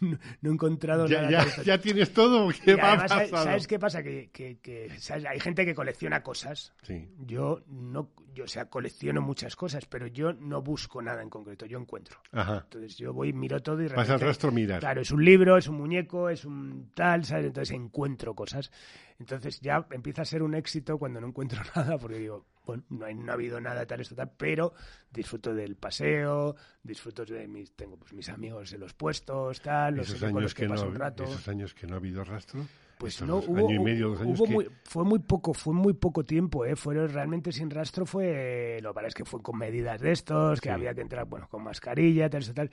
no, no he encontrado Ya, nada. ya, tienes todo. ¿Qué Y va además, ¿sabes, qué pasa? Que, que- que, ¿sabes? hay gente que colecciona cosas. Sí. Yo no, yo, o sea, colecciono muchas cosas, pero yo no busco nada en concreto, yo encuentro. Ajá. Entonces yo voy, miro todo y al repente- rastro mirar. Claro, es un libro, es un muñeco, es un tal, ¿sabes? Entonces encuentro cosas. Entonces ya empieza a ser un éxito cuando no encuentro nada, porque digo, bueno, no, hay- no ha habido nada tal, esto tal, pero disfruto del paseo, disfruto de mis, tengo pues mis amigos en los puestos, tal, los Esos años, los que, que no, un rato. esos años que no ha habido rastro. Pues estos no, dos hubo, año y medio, dos años hubo que- muy- fue muy poco, fue muy poco tiempo, ¿eh? Fueron realmente sin rastro fue, lo que pasa es que fue con medidas de estos, que Sí. había que entrar, bueno, con mascarilla, tal, eso, tal.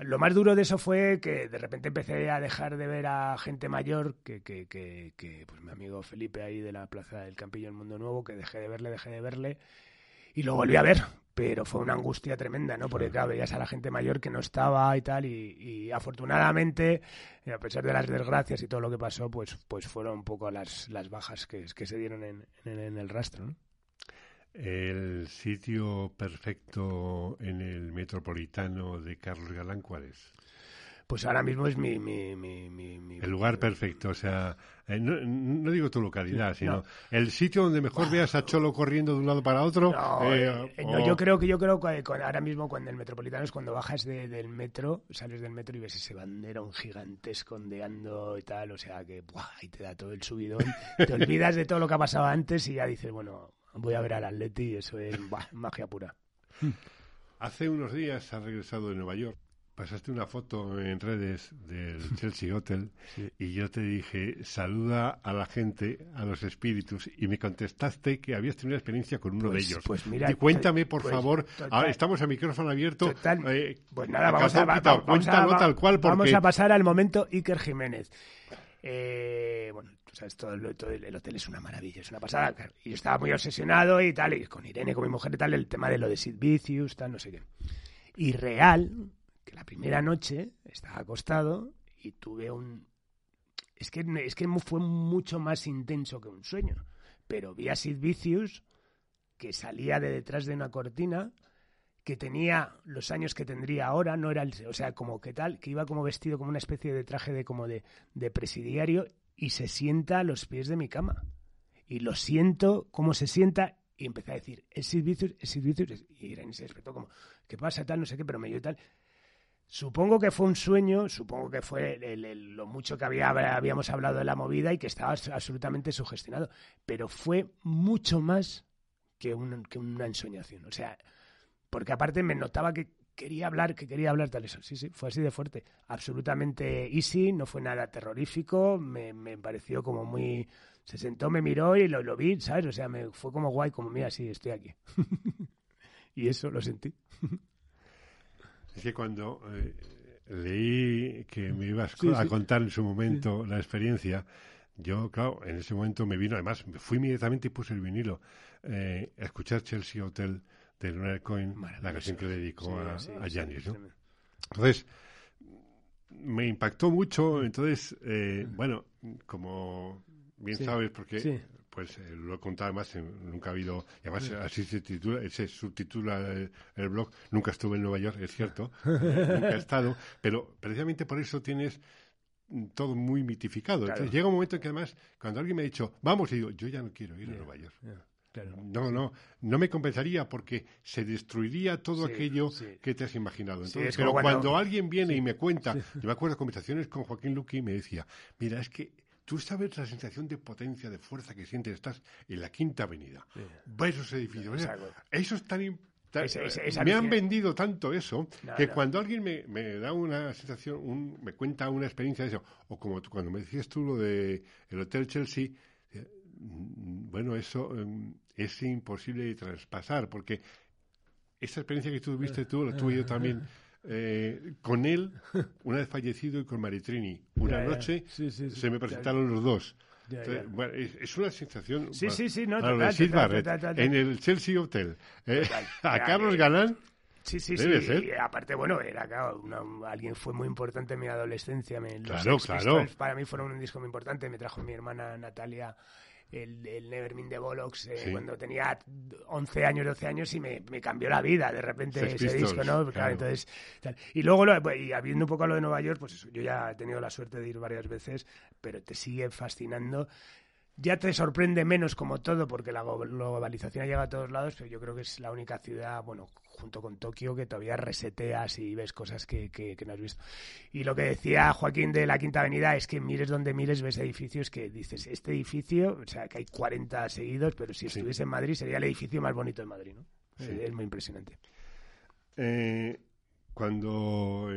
Lo más duro de eso fue que de repente empecé a dejar de ver a gente mayor, que, que, que, que, pues mi amigo Felipe ahí de la Plaza del Campillo del Mundo Nuevo, que dejé de verle, dejé de verle, y lo volví a ver, pero fue una angustia tremenda, ¿no? Porque claro, veías a la gente mayor que no estaba y tal, y, y afortunadamente, eh, a pesar de las desgracias y todo lo que pasó, pues, pues fueron un poco las, las bajas que, que se dieron en, en, en el rastro, ¿no? El sitio perfecto en el metropolitano de Carlos Galán, ¿cuál es? Pues ahora mismo es mi... mi, el lugar perfecto, o sea, eh, no, digo tu localidad, sino el sitio donde mejor veas a Cholo corriendo de un lado para otro. Eh, eh, yo creo que yo creo que ahora mismo cuando el metropolitano es cuando bajas del metro, sales del metro y ves ese bandero gigantesco ondeando y tal, o sea que ahí te da todo el subidón, te olvidas de todo lo que ha pasado antes y ya dices, bueno, voy a ver al Atleti y eso es magia pura. Hace unos días has regresado de Nueva York pasaste una foto en redes del Chelsea Hotel y yo te dije, saluda a la gente, a los espíritus, y me contestaste que habías tenido una experiencia con uno de pues, ellos. Pues mira, cuéntame, por pues, favor, ahora estamos a micrófono abierto. Eh, pues nada, vamos a, tal cual vamos a pasar al momento Iker Jiménez. Eh, bueno, sabes, todo, el, hotel es una maravilla, es una pasada. Y yo estaba muy obsesionado y tal, y con Irene, con mi mujer y tal, el tema de lo de Sid Vicious, tal, no sé qué. Y real, la primera noche estaba acostado y tuve un... Es que, es que fue mucho más intenso que un sueño, pero vi a Sid Vicious que salía de detrás de una cortina que tenía los años que tendría ahora, no era el, o sea, como que tal, que iba como vestido como una especie de traje de como de, de presidiario y se sienta a los pies de mi cama. Y lo siento, cómo se sienta, y empecé a decir, es Vicious, es Vicious, y Irene se despertó como, ¿qué pasa tal? No sé qué, pero me dio tal. Supongo que fue un sueño, supongo que fue lo mucho que había, habíamos hablado de la movida y que estaba absolutamente sugestionado, pero fue mucho más que, que una ensoñación. O sea, porque aparte me notaba que quería hablar, que quería hablar tal eso. Sí, sí, fue así de fuerte. Absolutamente easy, no fue nada terrorífico, me, pareció como muy... Se sentó, me miró y lo, lo vi, ¿sabes? O sea, me fue como guay, como mira, sí, estoy aquí. y eso lo sentí. Es que cuando eh, leí que me ibas a contar en su momento la experiencia, yo, claro, en ese momento me vino, además, me fui inmediatamente y puse el vinilo eh, a escuchar Chelsea Hotel de Leonard Cohen, la canción que le dedicó a, a Janis, ¿no? Entonces, me impactó mucho, entonces, eh, bueno, como bien sabes, porque pues eh, lo he contado además, nunca ha habido, y además así se titula, se subtitula el, blog, nunca estuve en Nueva York, es cierto, nunca he estado, pero precisamente por eso tienes todo muy mitificado. Entonces llega un momento en que además, cuando alguien me ha dicho, vamos, y digo, yo ya no quiero ir a Nueva York. No, no, no me compensaría porque se destruiría todo aquello que te has imaginado. Entonces, pero cuando, alguien viene y me cuenta, yo me acuerdo de conversaciones con Joaquín Luqui y me decía, mira, es que Tú sabes la sensación de potencia, de fuerza que sientes. Estás en la Quinta Avenida. Ves esos edificios. eso es tan me han vendido tanto eso que cuando alguien me, da una sensación, me cuenta una experiencia de eso, o como cuando me decías tú lo de el Hotel Chelsea, bueno, eso em, es imposible de traspasar porque esa experiencia que tuviste tú, la tuve yo también eh, con él, una vez fallecido, y con Maritrini. Una noche se me presentaron los dos. es, una sensación. Sí, sí, sí, no, en el Chelsea Hotel. Eh, a Carlos Galán. Sí, sí, sí. Y aparte, bueno, era alguien fue muy importante en mi adolescencia. Me, claro, claro. Para mí fueron un disco muy importante. Me trajo mi hermana Natalia el, el Nevermind de Bollocks eh, cuando tenía 11 años, 12 años y me, me cambió la vida de repente ese disco, ¿no? entonces, Y luego, y habiendo un poco lo de Nueva York, pues eso, yo ya he tenido la suerte de ir varias veces, pero te sigue fascinando. Ya te sorprende menos como todo porque la globalización llega a todos lados, pero yo creo que es la única ciudad, bueno, junto con Tokio, que todavía reseteas y ves cosas que, que, no has visto. Y lo que decía Joaquín de la Quinta Avenida es que mires donde mires ves edificios que dices, este edificio, o sea, que hay 40 seguidos, pero si estuviese en Madrid sería el edificio más bonito de Madrid, ¿no? Es muy impresionante. Eh, cuando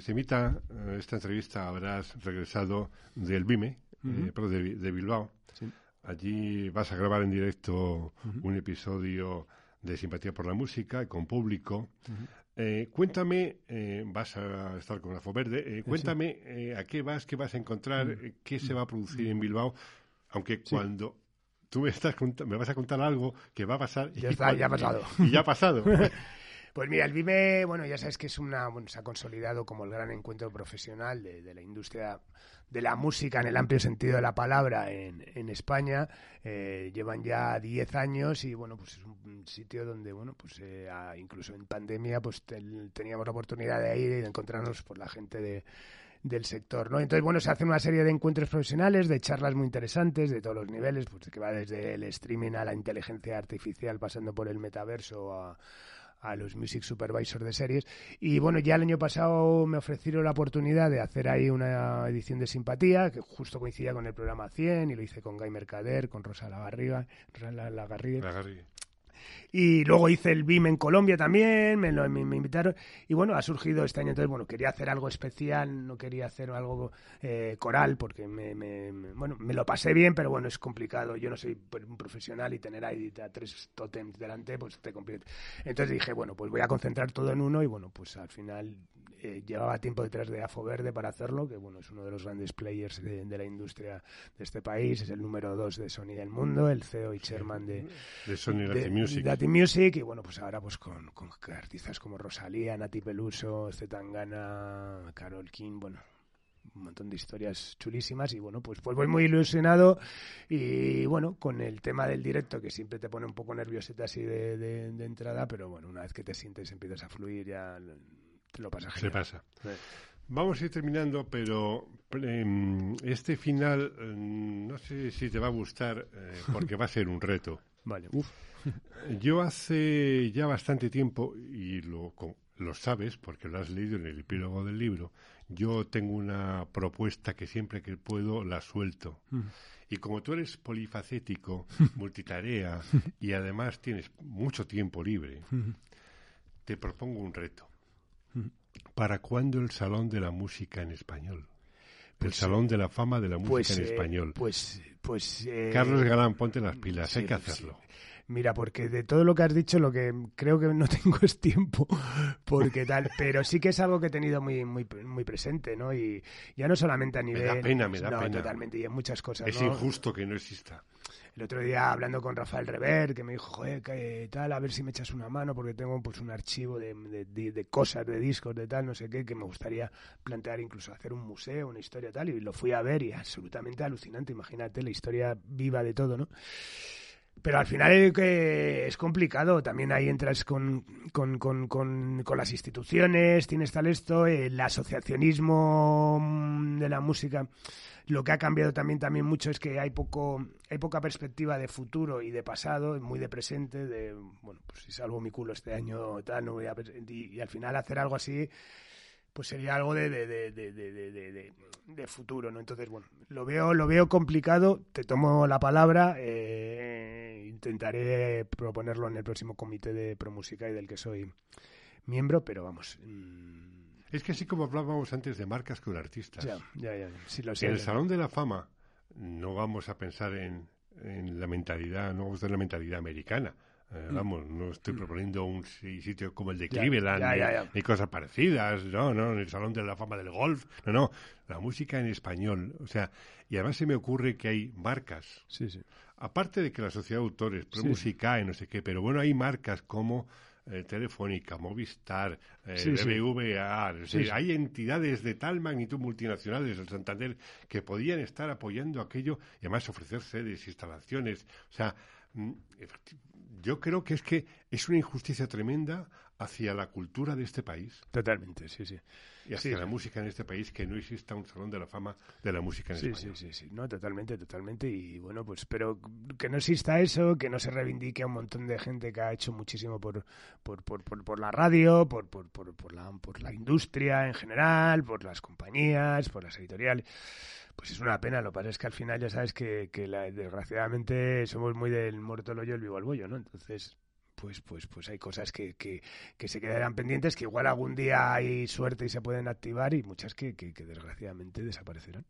se emita eh, esta entrevista habrás regresado del BIME, eh, de, Bilbao. Allí vas a grabar en directo un episodio de Simpatía por la Música con público. Eh, cuéntame, eh, vas a estar con la Verde, cuéntame a qué vas, qué vas a encontrar, qué se va a producir en Bilbao, aunque cuando tú me, estás me vas a contar algo que va a pasar. Ya está, ya ha pasado. Y ya ha pasado. Pues mira, el BIME, bueno, ya sabes que es una, bueno, se ha consolidado como el gran encuentro profesional de, la industria de la música en el amplio sentido de la palabra en, en España. Eh, llevan ya 10 años y bueno, pues es un sitio donde, bueno, pues eh, incluso en pandemia, pues teníamos la oportunidad de ir y de encontrarnos por la gente de del sector, ¿no? Entonces, bueno, se hacen una serie de encuentros profesionales, de charlas muy interesantes de todos los niveles, pues que va desde el streaming a la inteligencia artificial, pasando por el metaverso a, a los Music Supervisor de series. Y bueno, ya el año pasado me ofrecieron la oportunidad de hacer ahí una edición de simpatía, que justo coincidía con el programa 100, y lo hice con Guy Mercader, con Rosa Lagarriga, Rosa Lagarriga. Y luego hice el BIM en Colombia también, me, lo, me, invitaron. Y bueno, ha surgido este año. Entonces, bueno, quería hacer algo especial, no quería hacer algo eh, coral, porque me, me, bueno, me lo pasé bien, pero bueno, es complicado. Yo no soy un profesional y tener ahí tres totems delante, pues te complica. Entonces dije, bueno, pues voy a concentrar todo en uno y bueno, pues al final eh, llevaba tiempo detrás de Afo Verde para hacerlo, que bueno, es uno de los grandes players de, la industria de este país, es el número dos de Sony del mundo, el CEO y chairman de, de Sony Latin Music. Latin Music, y bueno, pues ahora pues con, con artistas como Rosalía, Nati Peluso, Zetangana, Carol King, bueno, un montón de historias chulísimas y bueno, pues, pues voy muy ilusionado y bueno, con el tema del directo que siempre te pone un poco nervioseta así de, de entrada, pero bueno, una vez que te sientes empiezas a fluir ya lo Se pasa. Vamos a ir terminando, pero em, este final em, no sé si te va a gustar eh, porque va a ser un reto. Vale. Yo hace ya bastante tiempo, y lo, lo sabes porque lo has leído en el epílogo del libro, yo tengo una propuesta que siempre que puedo la suelto. Y como tú eres polifacético, multitarea y además tienes mucho tiempo libre, te propongo un reto. ¿Para cuándo el Salón de la Música en Español? el pues, Salón de la Fama de la Música pues, en eh, Español. Pues, pues eh, Carlos Galán, ponte las pilas, hay que hacerlo. Mira, porque de todo lo que has dicho, lo que creo que no tengo es tiempo, porque tal, pero sí que es algo que he tenido muy, muy, muy presente, ¿no? Y ya no solamente a nivel. Me da pena, me da no, pena. totalmente, y en muchas cosas. Es injusto que no exista el otro día hablando con Rafael Rever, que me dijo, joder, ¿qué tal? A ver si me echas una mano, porque tengo pues un archivo de, de, cosas, de discos, de tal, no sé qué, que me gustaría plantear incluso hacer un museo, una historia tal, y lo fui a ver y absolutamente alucinante, imagínate, la historia viva de todo, ¿no? Pero al final es complicado. También ahí entras con, con, con, con, las instituciones, tienes tal esto, el asociacionismo de la música lo que ha cambiado también, también mucho es que hay, poco, hay poca perspectiva de futuro y de pasado, muy de presente, de, bueno, pues si salvo mi culo este año, tal, no voy a... Y al final hacer algo así pues sería algo de, de, de, de, futuro, ¿no? Entonces, bueno, lo veo, lo veo complicado, te tomo la palabra, eh, intentaré proponerlo en el próximo comité de Promúsica y del que soy miembro, pero vamos, mm, es que así como hablábamos antes de marcas con artistas. Ya, ya, ya. en el Salón de la Fama no vamos a pensar en, la mentalidad, no vamos a tener la mentalidad americana. Eh, vamos, no estoy mm. proponiendo un sitio como el de Cleveland ni, cosas parecidas, no, no, en el Salón de la Fama del Golf, no, no, la música en español, o sea, y además se me ocurre que hay marcas, sí, sí. aparte de que la sociedad de autores, pro música y no sé qué, pero bueno, hay marcas como eh, Telefónica, Movistar, eh, BBVA, hay entidades de tal magnitud multinacionales, el Santander, que podían estar apoyando aquello y además ofrecer sedes, instalaciones. O sea, mm, yo creo que es que es una injusticia tremenda hacia la cultura de este país. Totalmente, sí, sí. Y hacia la música en este país, que no exista un salón de la fama de la música en sí, España. Sí, sí, sí, no, totalmente, totalmente. Y bueno, pues pero que no exista eso, que no se reivindique a un montón de gente que ha hecho muchísimo por, por, por, por, la radio, por, por, por, por, la, por la industria en general, por las compañías, por las editoriales. Pues es una pena, lo que pasa es que al final ya sabes que, que la, desgraciadamente somos muy del muerto el hoyo, el vivo al bollo, ¿no? Entonces, pues, pues, pues hay cosas que, que, que, se quedarán pendientes, que igual algún día hay suerte y se pueden activar y muchas que, que, desgraciadamente desaparecerán.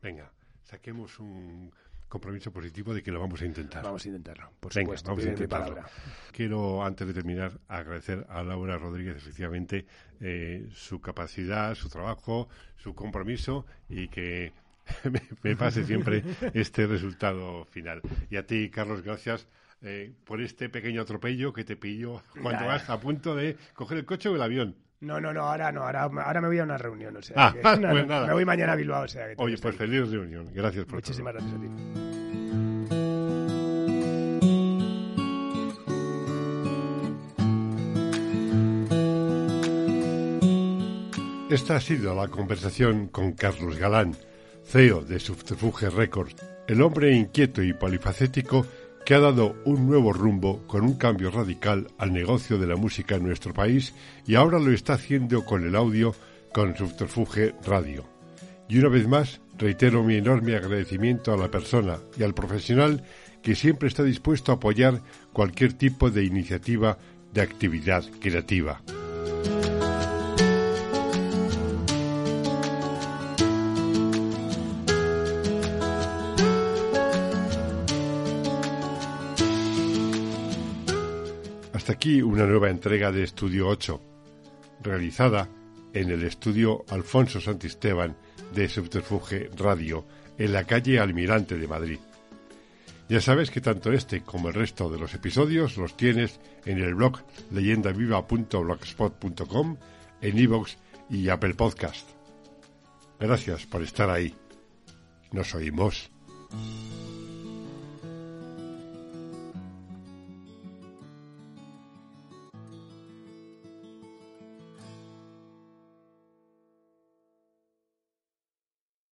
Venga, saquemos un compromiso positivo de que lo vamos a intentar. Vamos a intentarlo, por Venga, Vamos a intentarlo. Quiero, antes de terminar, agradecer a Laura Rodríguez, efectivamente, eh, su capacidad, su trabajo, su compromiso y que me, me pase siempre este resultado final. Y a ti, Carlos, gracias eh, por este pequeño atropello que te pillo cuando vas a punto de coger el coche o el avión. No, no, no, ahora no, ahora, ahora me voy a una reunión, o sea, Ah, que- pues no, no, nada. me voy mañana a Bilbao, o sea, que Oye, pues feliz reunión. Gracias por Muchísimas todo. gracias a ti. Esta ha sido la conversación con Carlos Galán, CEO de Subterfuge Records, el hombre inquieto y polifacético que ha dado un nuevo rumbo con un cambio radical al negocio de la música en nuestro país y ahora lo está haciendo con el audio con Subterfuge Radio. Y una vez más, reitero mi enorme agradecimiento a la persona y al profesional que siempre está dispuesto a apoyar cualquier tipo de iniciativa de actividad creativa. Aquí una nueva entrega de Estudio 8, realizada en el estudio Alfonso Santisteban de Subterfuge Radio, en la calle Almirante de Madrid. Ya sabes que tanto este como el resto de los episodios los tienes en el blog leyendaviva.blogspot.com, en iVoox y Apple Podcast. Gracias por estar ahí. Nos oímos.